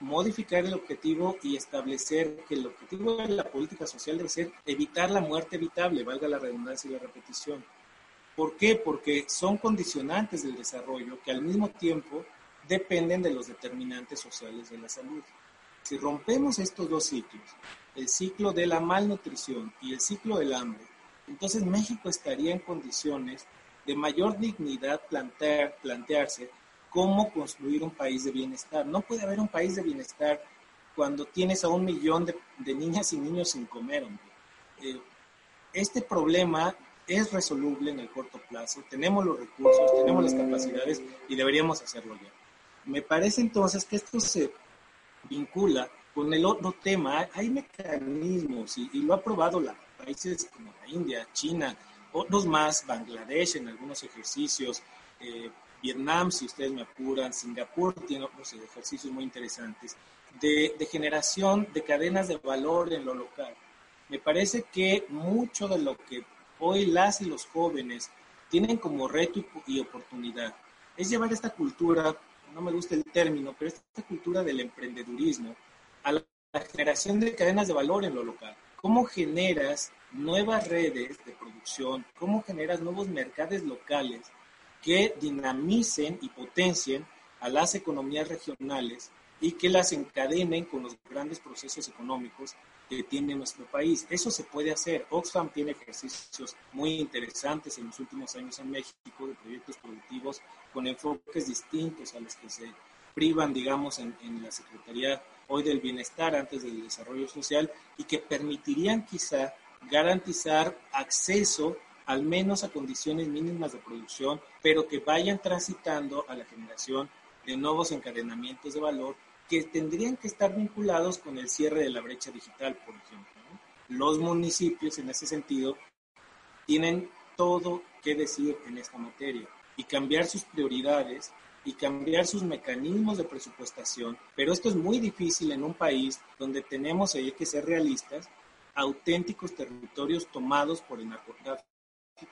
modificar el objetivo y establecer que el objetivo de la política social debe ser evitar la muerte evitable, valga la redundancia y la repetición. ¿Por qué? Porque son condicionantes del desarrollo que al mismo tiempo dependen de los determinantes sociales de la salud. Si rompemos estos dos ciclos, el ciclo de la malnutrición y el ciclo del hambre, entonces México estaría en condiciones de mayor dignidad plantear, plantearse cómo construir un país de bienestar. No puede haber un país de bienestar cuando tienes a un millón de, niñas y niños sin comer. Eh, este problema es resoluble en el corto plazo, tenemos los recursos, tenemos las capacidades y deberíamos hacerlo ya. Me parece entonces que esto se vincula con el otro tema. Hay mecanismos y, y lo ha probado la países como la India, China, otros más, Bangladesh en algunos ejercicios, eh, Vietnam, si ustedes me apuran, Singapur tiene otros ejercicios muy interesantes, de, de, generación de cadenas de valor en lo local. Me parece que mucho de lo que hoy las y los jóvenes tienen como reto y oportunidad es llevar esta cultura, no me gusta el término, pero esta cultura del emprendedurismo a la generación de cadenas de valor en lo local. ¿Cómo generas nuevas redes de producción? ¿Cómo generas nuevos mercados locales que dinamicen y potencien a las economías regionales y que las encadenen con los grandes procesos económicos que tiene nuestro país. Eso se puede hacer. Oxfam tiene ejercicios muy interesantes en los últimos años en México de proyectos productivos con enfoques distintos a los que se privan, digamos, en, en la Secretaría hoy del Bienestar, antes del Desarrollo Social, y que permitirían quizá garantizar acceso al menos a condiciones mínimas de producción, pero que vayan transitando a la generación de nuevos encadenamientos de valor que tendrían que estar vinculados con el cierre de la brecha digital, por ejemplo. Los municipios, en ese sentido, tienen todo que decir en esta materia y cambiar sus prioridades y cambiar sus mecanismos de presupuestación, pero esto es muy difícil en un país donde tenemos, hay que ser realistas, auténticos territorios tomados por el narcotráfico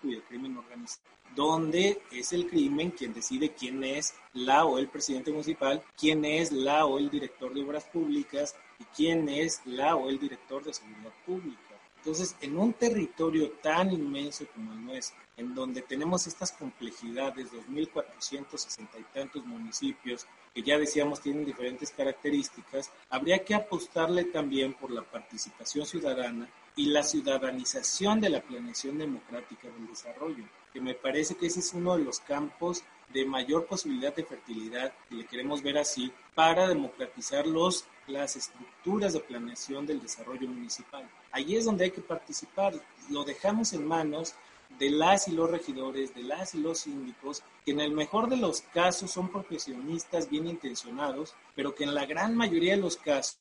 y el crimen organizado, donde es el crimen quien decide quién es la o el presidente municipal, quién es la o el director de obras públicas y quién es la o el director de seguridad pública. Entonces, en un territorio tan inmenso como el nuestro, en donde tenemos estas complejidades, 2.460 y tantos municipios, que ya decíamos tienen diferentes características, habría que apostarle también por la participación ciudadana y la ciudadanización de la planeación democrática del desarrollo, que me parece que ese es uno de los campos de mayor posibilidad de fertilidad, y le queremos ver así, para democratizar los, las estructuras de planeación del desarrollo municipal. Allí es donde hay que participar. Lo dejamos en manos de las y los regidores, de las y los síndicos, que en el mejor de los casos son profesionistas bien intencionados, pero que en la gran mayoría de los casos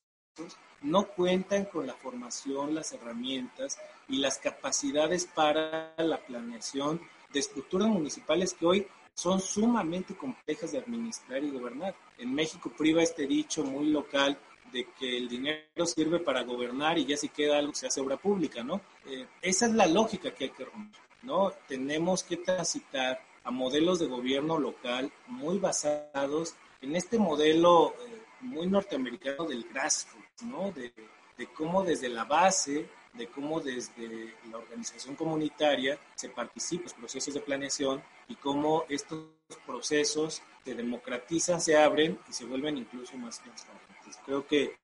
no cuentan con la formación, las herramientas y las capacidades para la planeación de estructuras municipales que hoy son sumamente complejas de administrar y gobernar. En México priva este dicho muy local de que el dinero sirve para gobernar y ya si queda algo se hace obra pública, ¿no? Eh, esa es la lógica que hay que romper, ¿no? Tenemos que transitar a modelos de gobierno local muy basados en este modelo eh, muy norteamericano del grassroots, ¿no? De, de cómo desde la base, de cómo desde la organización comunitaria se participa en los procesos de planeación y cómo estos procesos se democratizan, se abren y se vuelven incluso más transparentes. Creo que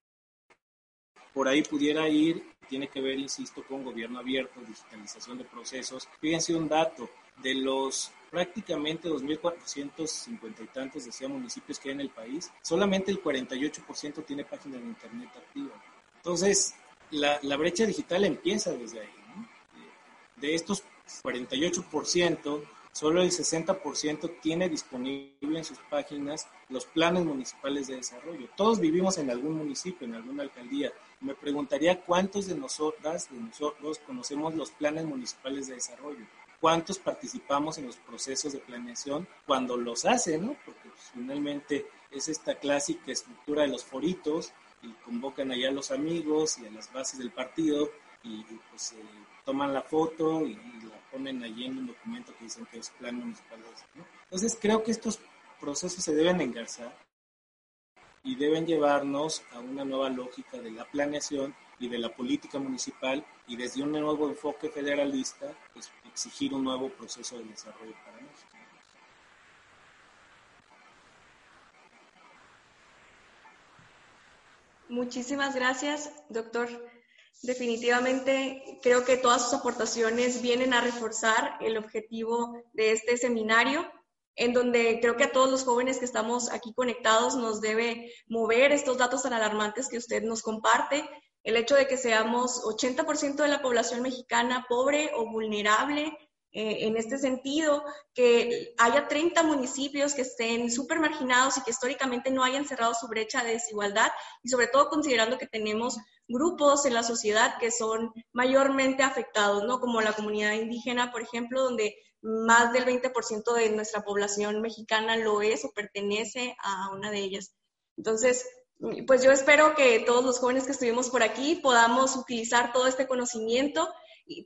por ahí pudiera ir, tiene que ver, insisto, con gobierno abierto, digitalización de procesos. Fíjense un dato, de los prácticamente 2.450 y tantos, decía, municipios que hay en el país, solamente el 48% tiene página de internet activa. Entonces, la, la brecha digital empieza desde ahí. De estos 48%, solo el 60% tiene disponible en sus páginas los planes municipales de desarrollo. Todos vivimos en algún municipio, en alguna alcaldía. Me preguntaría cuántos de nosotras, de nosotros, conocemos los planes municipales de desarrollo cuántos participamos en los procesos de planeación cuando los hacen, ¿no? Porque finalmente es esta clásica estructura de los foritos y convocan allá a los amigos y a las bases del partido y, pues eh, toman la foto y, la ponen allí en un documento que dicen que es plan municipal. Entonces creo que estos procesos se deben engarzar y deben llevarnos a una nueva lógica de la planeación y de la política municipal y desde un nuevo enfoque federalista pues, exigir un nuevo proceso de desarrollo para México. Muchísimas gracias, doctor. Definitivamente creo que todas sus aportaciones vienen a reforzar el objetivo de este seminario, en donde creo que a todos los jóvenes que estamos aquí conectados nos debe mover estos datos tan alarmantes que usted nos comparte, el hecho de que seamos 80% de la población mexicana pobre o vulnerable eh, en este sentido, que haya 30 municipios que estén súper marginados y que históricamente no hayan cerrado su brecha de desigualdad y sobre todo considerando que tenemos grupos en la sociedad que son mayormente afectados, ¿no? Como la comunidad indígena, por ejemplo, donde más del 20% de nuestra población mexicana lo es o pertenece a una de ellas. Entonces, pues yo espero que todos los jóvenes que estuvimos por aquí podamos utilizar todo este conocimiento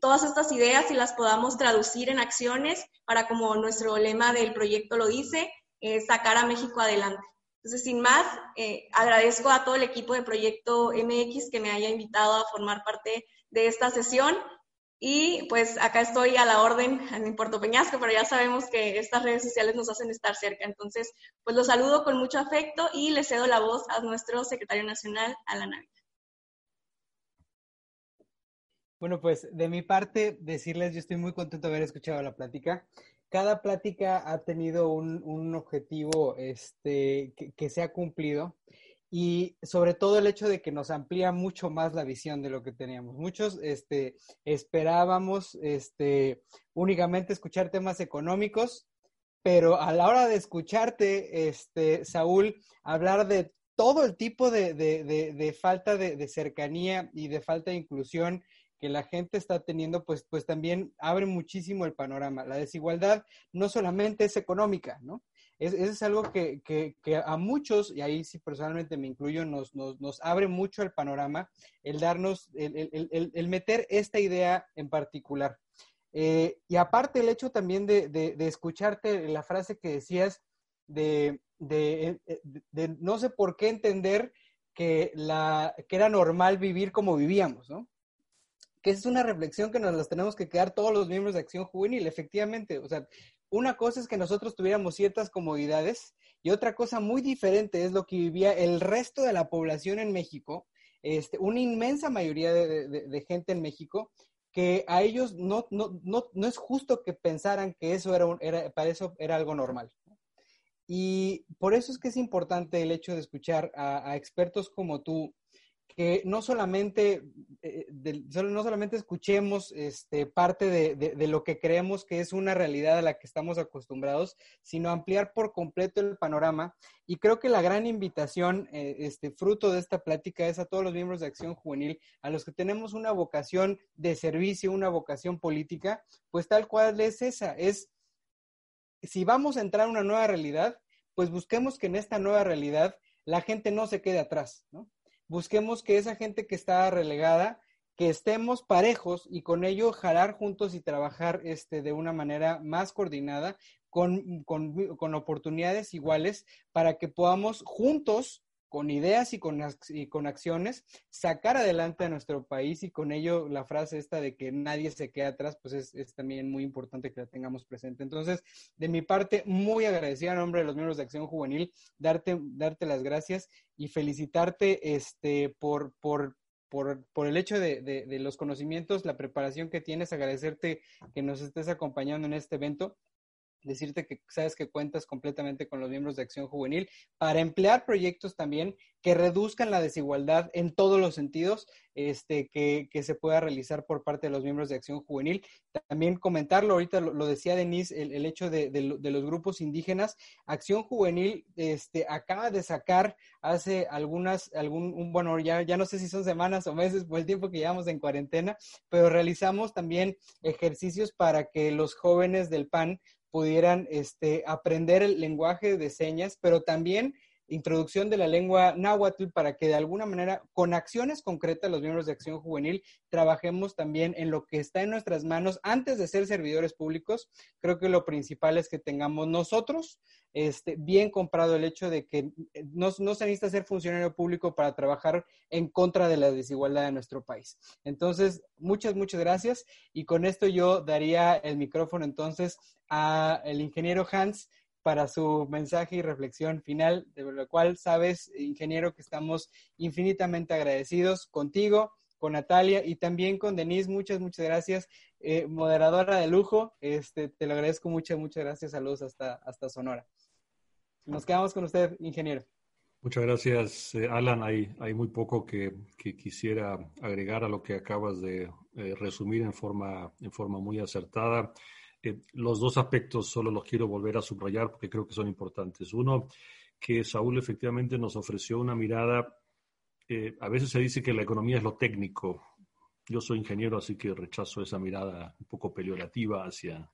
todas estas ideas y las podamos traducir en acciones para, como nuestro lema del proyecto lo dice, eh, sacar a México adelante. Entonces, sin más, eh, agradezco a todo el equipo de Proyecto MX que me haya invitado a formar parte de esta sesión. Y pues acá estoy a la orden en Puerto Peñasco, pero ya sabemos que estas redes sociales nos hacen estar cerca. Entonces, pues los saludo con mucho afecto y le cedo la voz a nuestro secretario nacional, Alan Ávila. Bueno, pues de mi parte, decirles, yo estoy muy contento de haber escuchado la plática. Cada plática ha tenido un, objetivo este, que, se ha cumplido y sobre todo el hecho de que nos amplía mucho más la visión de lo que teníamos. Muchos este, esperábamos este, únicamente escuchar temas económicos, pero a la hora de escucharte, este, Saúl, hablar de todo el tipo de, de falta de, cercanía y de falta de inclusión que la gente está teniendo, pues, pues también abre muchísimo el panorama. La desigualdad no solamente es económica, ¿no? Es, es algo que, que, que, a muchos, y ahí sí personalmente me incluyo, nos, nos, nos abre mucho el panorama, el darnos, el, el, el, meter esta idea en particular. Eh, y aparte el hecho también de, de, de escucharte la frase que decías de, de, de, no sé por qué entender que, la, que era normal vivir como vivíamos, ¿no? Que es una reflexión que nos las tenemos que quedar todos los miembros de Acción Juvenil, efectivamente. O sea, una cosa es que nosotros tuviéramos ciertas comodidades y otra cosa muy diferente es lo que vivía el resto de la población en México, este, una inmensa mayoría de, gente en México, que a ellos no, no, no, no, es justo que pensaran que eso era, era, para eso era algo normal. Y por eso es que es importante el hecho de escuchar a expertos como tú, que no solamente, eh, no solamente escuchemos este, parte de, lo que creemos que es una realidad a la que estamos acostumbrados, sino ampliar por completo el panorama. Y creo que la gran invitación, eh, este, fruto de esta plática, es a todos los miembros de Acción Juvenil, a los que tenemos una vocación de servicio, una vocación política, pues tal cual es esa, es si vamos a entrar a una nueva realidad, pues busquemos que en esta nueva realidad la gente no se quede atrás, ¿no? Busquemos que esa gente que está relegada, que estemos parejos y con ello jalar juntos y trabajar este, de una manera más coordinada, con, con oportunidades iguales, para que podamos juntos con ideas y con, acciones, sacar adelante a nuestro país y con ello la frase esta de que nadie se queda atrás, pues es, también muy importante que la tengamos presente. Entonces, de mi parte, muy agradecida en nombre de los miembros de Acción Juvenil, darte, darte las gracias y felicitarte este, por, por, por, por, el hecho de, de, los conocimientos, la preparación que tienes, agradecerte que nos estés acompañando en este evento decirte que sabes que cuentas completamente con los miembros de Acción Juvenil para emplear proyectos también que reduzcan la desigualdad en todos los sentidos este, que, que se pueda realizar por parte de los miembros de Acción Juvenil. También comentarlo, ahorita lo, decía Denise, el, hecho de, de, de, los grupos indígenas. Acción Juvenil este, acaba de sacar hace algunas, algún, un, bueno, ya, ya no sé si son semanas o meses por el tiempo que llevamos en cuarentena, pero realizamos también ejercicios para que los jóvenes del PAN pudieran este, aprender el lenguaje de señas, pero también introducción de la lengua náhuatl para que de alguna manera, con acciones concretas, los miembros de Acción Juvenil, trabajemos también en lo que está en nuestras manos antes de ser servidores públicos. Creo que lo principal es que tengamos nosotros este, bien comprado el hecho de que no, no se necesita ser funcionario público para trabajar en contra de la desigualdad de nuestro país. Entonces, muchas, muchas gracias. Y con esto yo daría el micrófono entonces a el ingeniero Hans para su mensaje y reflexión final, de lo cual sabes, ingeniero, que estamos infinitamente agradecidos contigo, con Natalia y también con Denise. Muchas, muchas gracias. Eh, moderadora de lujo, este, te lo agradezco mucho, muchas gracias. Saludos hasta, hasta Sonora. Nos quedamos con usted, ingeniero. Muchas gracias, eh, Alan. Hay, hay muy poco que, que, quisiera agregar a lo que acabas de eh, resumir en forma, en forma muy acertada los dos aspectos solo los quiero volver a subrayar porque creo que son importantes. Uno, que Saúl efectivamente nos ofreció una mirada, eh, a veces se dice que la economía es lo técnico. Yo soy ingeniero, así que rechazo esa mirada un poco peyorativa hacia,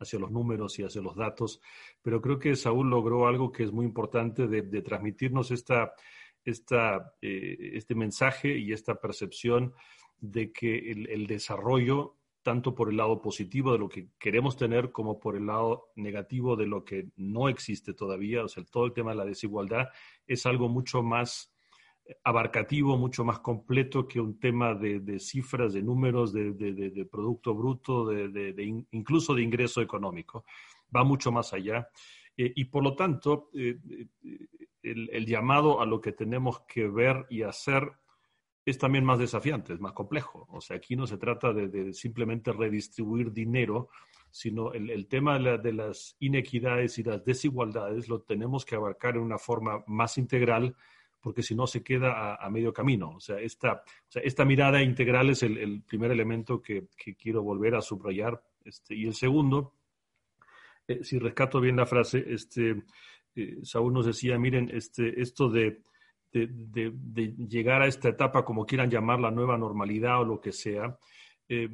hacia los números y hacia los datos, pero creo que Saúl logró algo que es muy importante de, transmitirnos esta, eh, este mensaje y esta percepción de que el, desarrollo tanto por el lado positivo de lo que queremos tener como por el lado negativo de lo que no existe todavía. O sea, todo el tema de la desigualdad es algo mucho más abarcativo, mucho más completo que un tema de, cifras, de números, de, producto bruto, de, incluso de ingreso económico. Va mucho más allá. Eh, y por lo tanto, eh, eh, el, llamado a lo que tenemos que ver y hacer es también más desafiante, es más complejo. O sea, aquí no se trata de, simplemente redistribuir dinero, sino el, tema de, las inequidades y las desigualdades lo tenemos que abarcar en una forma más integral, porque si no se queda a, medio camino. O sea, esta, esta mirada integral es el, primer elemento que, quiero volver a subrayar. Este, y el segundo, eh, si rescato bien la frase, este, eh, Saúl nos decía, miren, este, esto de de, llegar a esta etapa, como quieran llamar la nueva normalidad o lo que sea, eh,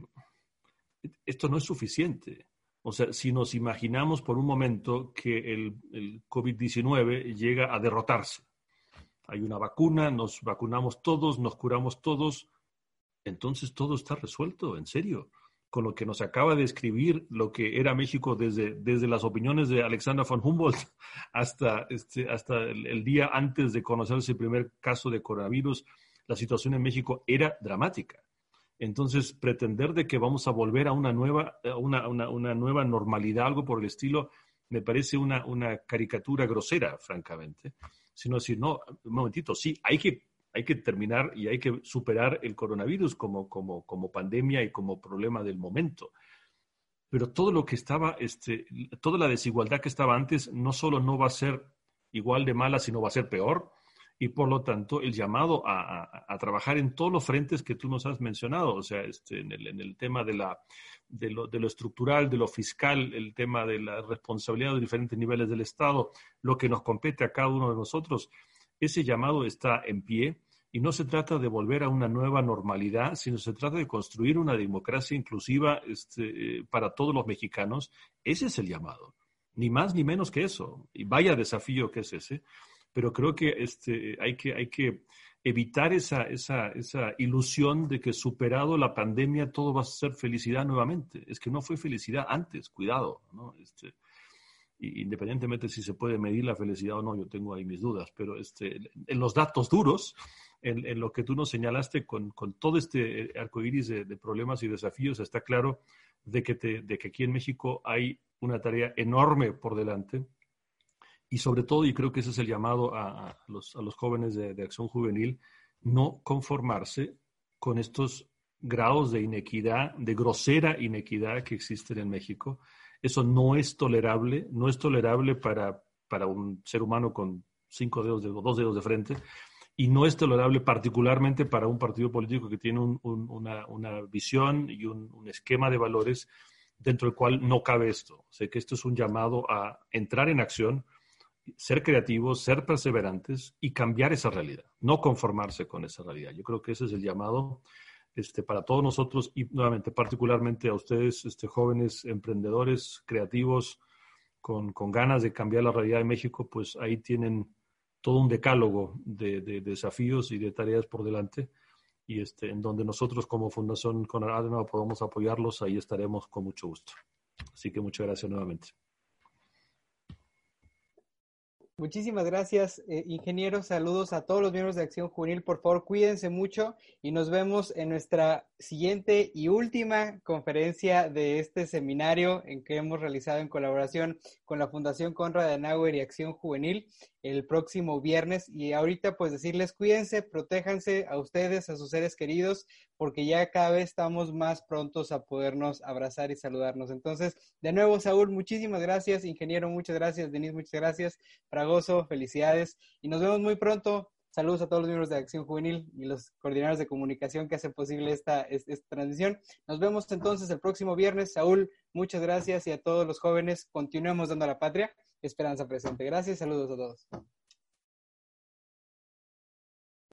esto no es suficiente. O sea, si nos imaginamos por un momento que el, el COVID-19 llega a derrotarse, hay una vacuna, nos vacunamos todos, nos curamos todos, entonces todo está resuelto, en serio con lo que nos acaba de escribir lo que era México desde, desde las opiniones de Alexander von Humboldt hasta, este, hasta el, día antes de conocerse el primer caso de coronavirus, la situación en México era dramática. Entonces, pretender de que vamos a volver a una nueva, una, una, una nueva normalidad, algo por el estilo, me parece una, una caricatura grosera, francamente. Sino decir, no, un momentito, sí, hay que hay que terminar y hay que superar el coronavirus como, como, como pandemia y como problema del momento. Pero todo lo que estaba, este, toda la desigualdad que estaba antes, no solo no va a ser igual de mala, sino va a ser peor. Y por lo tanto, el llamado a, a, trabajar en todos los frentes que tú nos has mencionado, o sea, este, en, el, en el tema de, la, de, lo, de lo estructural, de lo fiscal, el tema de la responsabilidad de diferentes niveles del Estado, lo que nos compete a cada uno de nosotros, ese llamado está en pie y no se trata de volver a una nueva normalidad, sino se trata de construir una democracia inclusiva este, para todos los mexicanos. Ese es el llamado, ni más ni menos que eso. Y vaya desafío que es ese. Pero creo que, este, hay, que hay que evitar esa, esa, esa ilusión de que superado la pandemia todo va a ser felicidad nuevamente. Es que no fue felicidad antes, cuidado. ¿no? Este, independientemente si se puede medir la felicidad o no, yo tengo ahí mis dudas, pero este, en los datos duros, en, lo que tú nos señalaste con, todo este eh, arcoíris de, de, problemas y desafíos, está claro de que, de que aquí en México hay una tarea enorme por delante y sobre todo, y creo que ese es el llamado a, los, a los, jóvenes de, de acción juvenil, no conformarse con estos grados de inequidad, de grosera inequidad que existen en México. Eso no es tolerable, no es tolerable para, para un ser humano con cinco dedos de, dos dedos de frente, y no es tolerable particularmente para un partido político que tiene una, visión y un, esquema de valores dentro del cual no cabe esto. Sé que esto es un llamado a entrar en acción, ser creativos, ser perseverantes y cambiar esa realidad, no conformarse con esa realidad. Yo creo que ese es el llamado este, para todos nosotros y nuevamente particularmente a ustedes, este, jóvenes emprendedores, creativos, con, con ganas de cambiar la realidad de México, pues ahí tienen todo un decálogo de, desafíos y de tareas por delante y este, en donde nosotros como Fundación Conrad Adenauer podamos apoyarlos, ahí estaremos con mucho gusto. Así que muchas gracias nuevamente. Muchísimas gracias, eh, ingeniero. Saludos a todos los miembros de Acción Juvenil. Por favor, cuídense mucho y nos vemos en nuestra siguiente y última conferencia de este seminario en que hemos realizado en colaboración con la Fundación Conrad Adenauer y Acción Juvenil el próximo viernes. Y ahorita pues decirles cuídense, protéjanse a ustedes, a sus seres queridos, porque ya cada vez estamos más prontos a podernos abrazar y saludarnos. Entonces, de nuevo, Saúl, muchísimas gracias. Ingeniero, muchas gracias. Denise, muchas gracias. Fragoso, felicidades. Y nos vemos muy pronto. Saludos a todos los miembros de Acción Juvenil y los coordinadores de comunicación que hacen posible esta, esta, transmisión. Nos vemos entonces el próximo viernes. Saúl, muchas gracias y a todos los jóvenes, continuemos dando a la patria esperanza presente. Gracias, saludos a todos.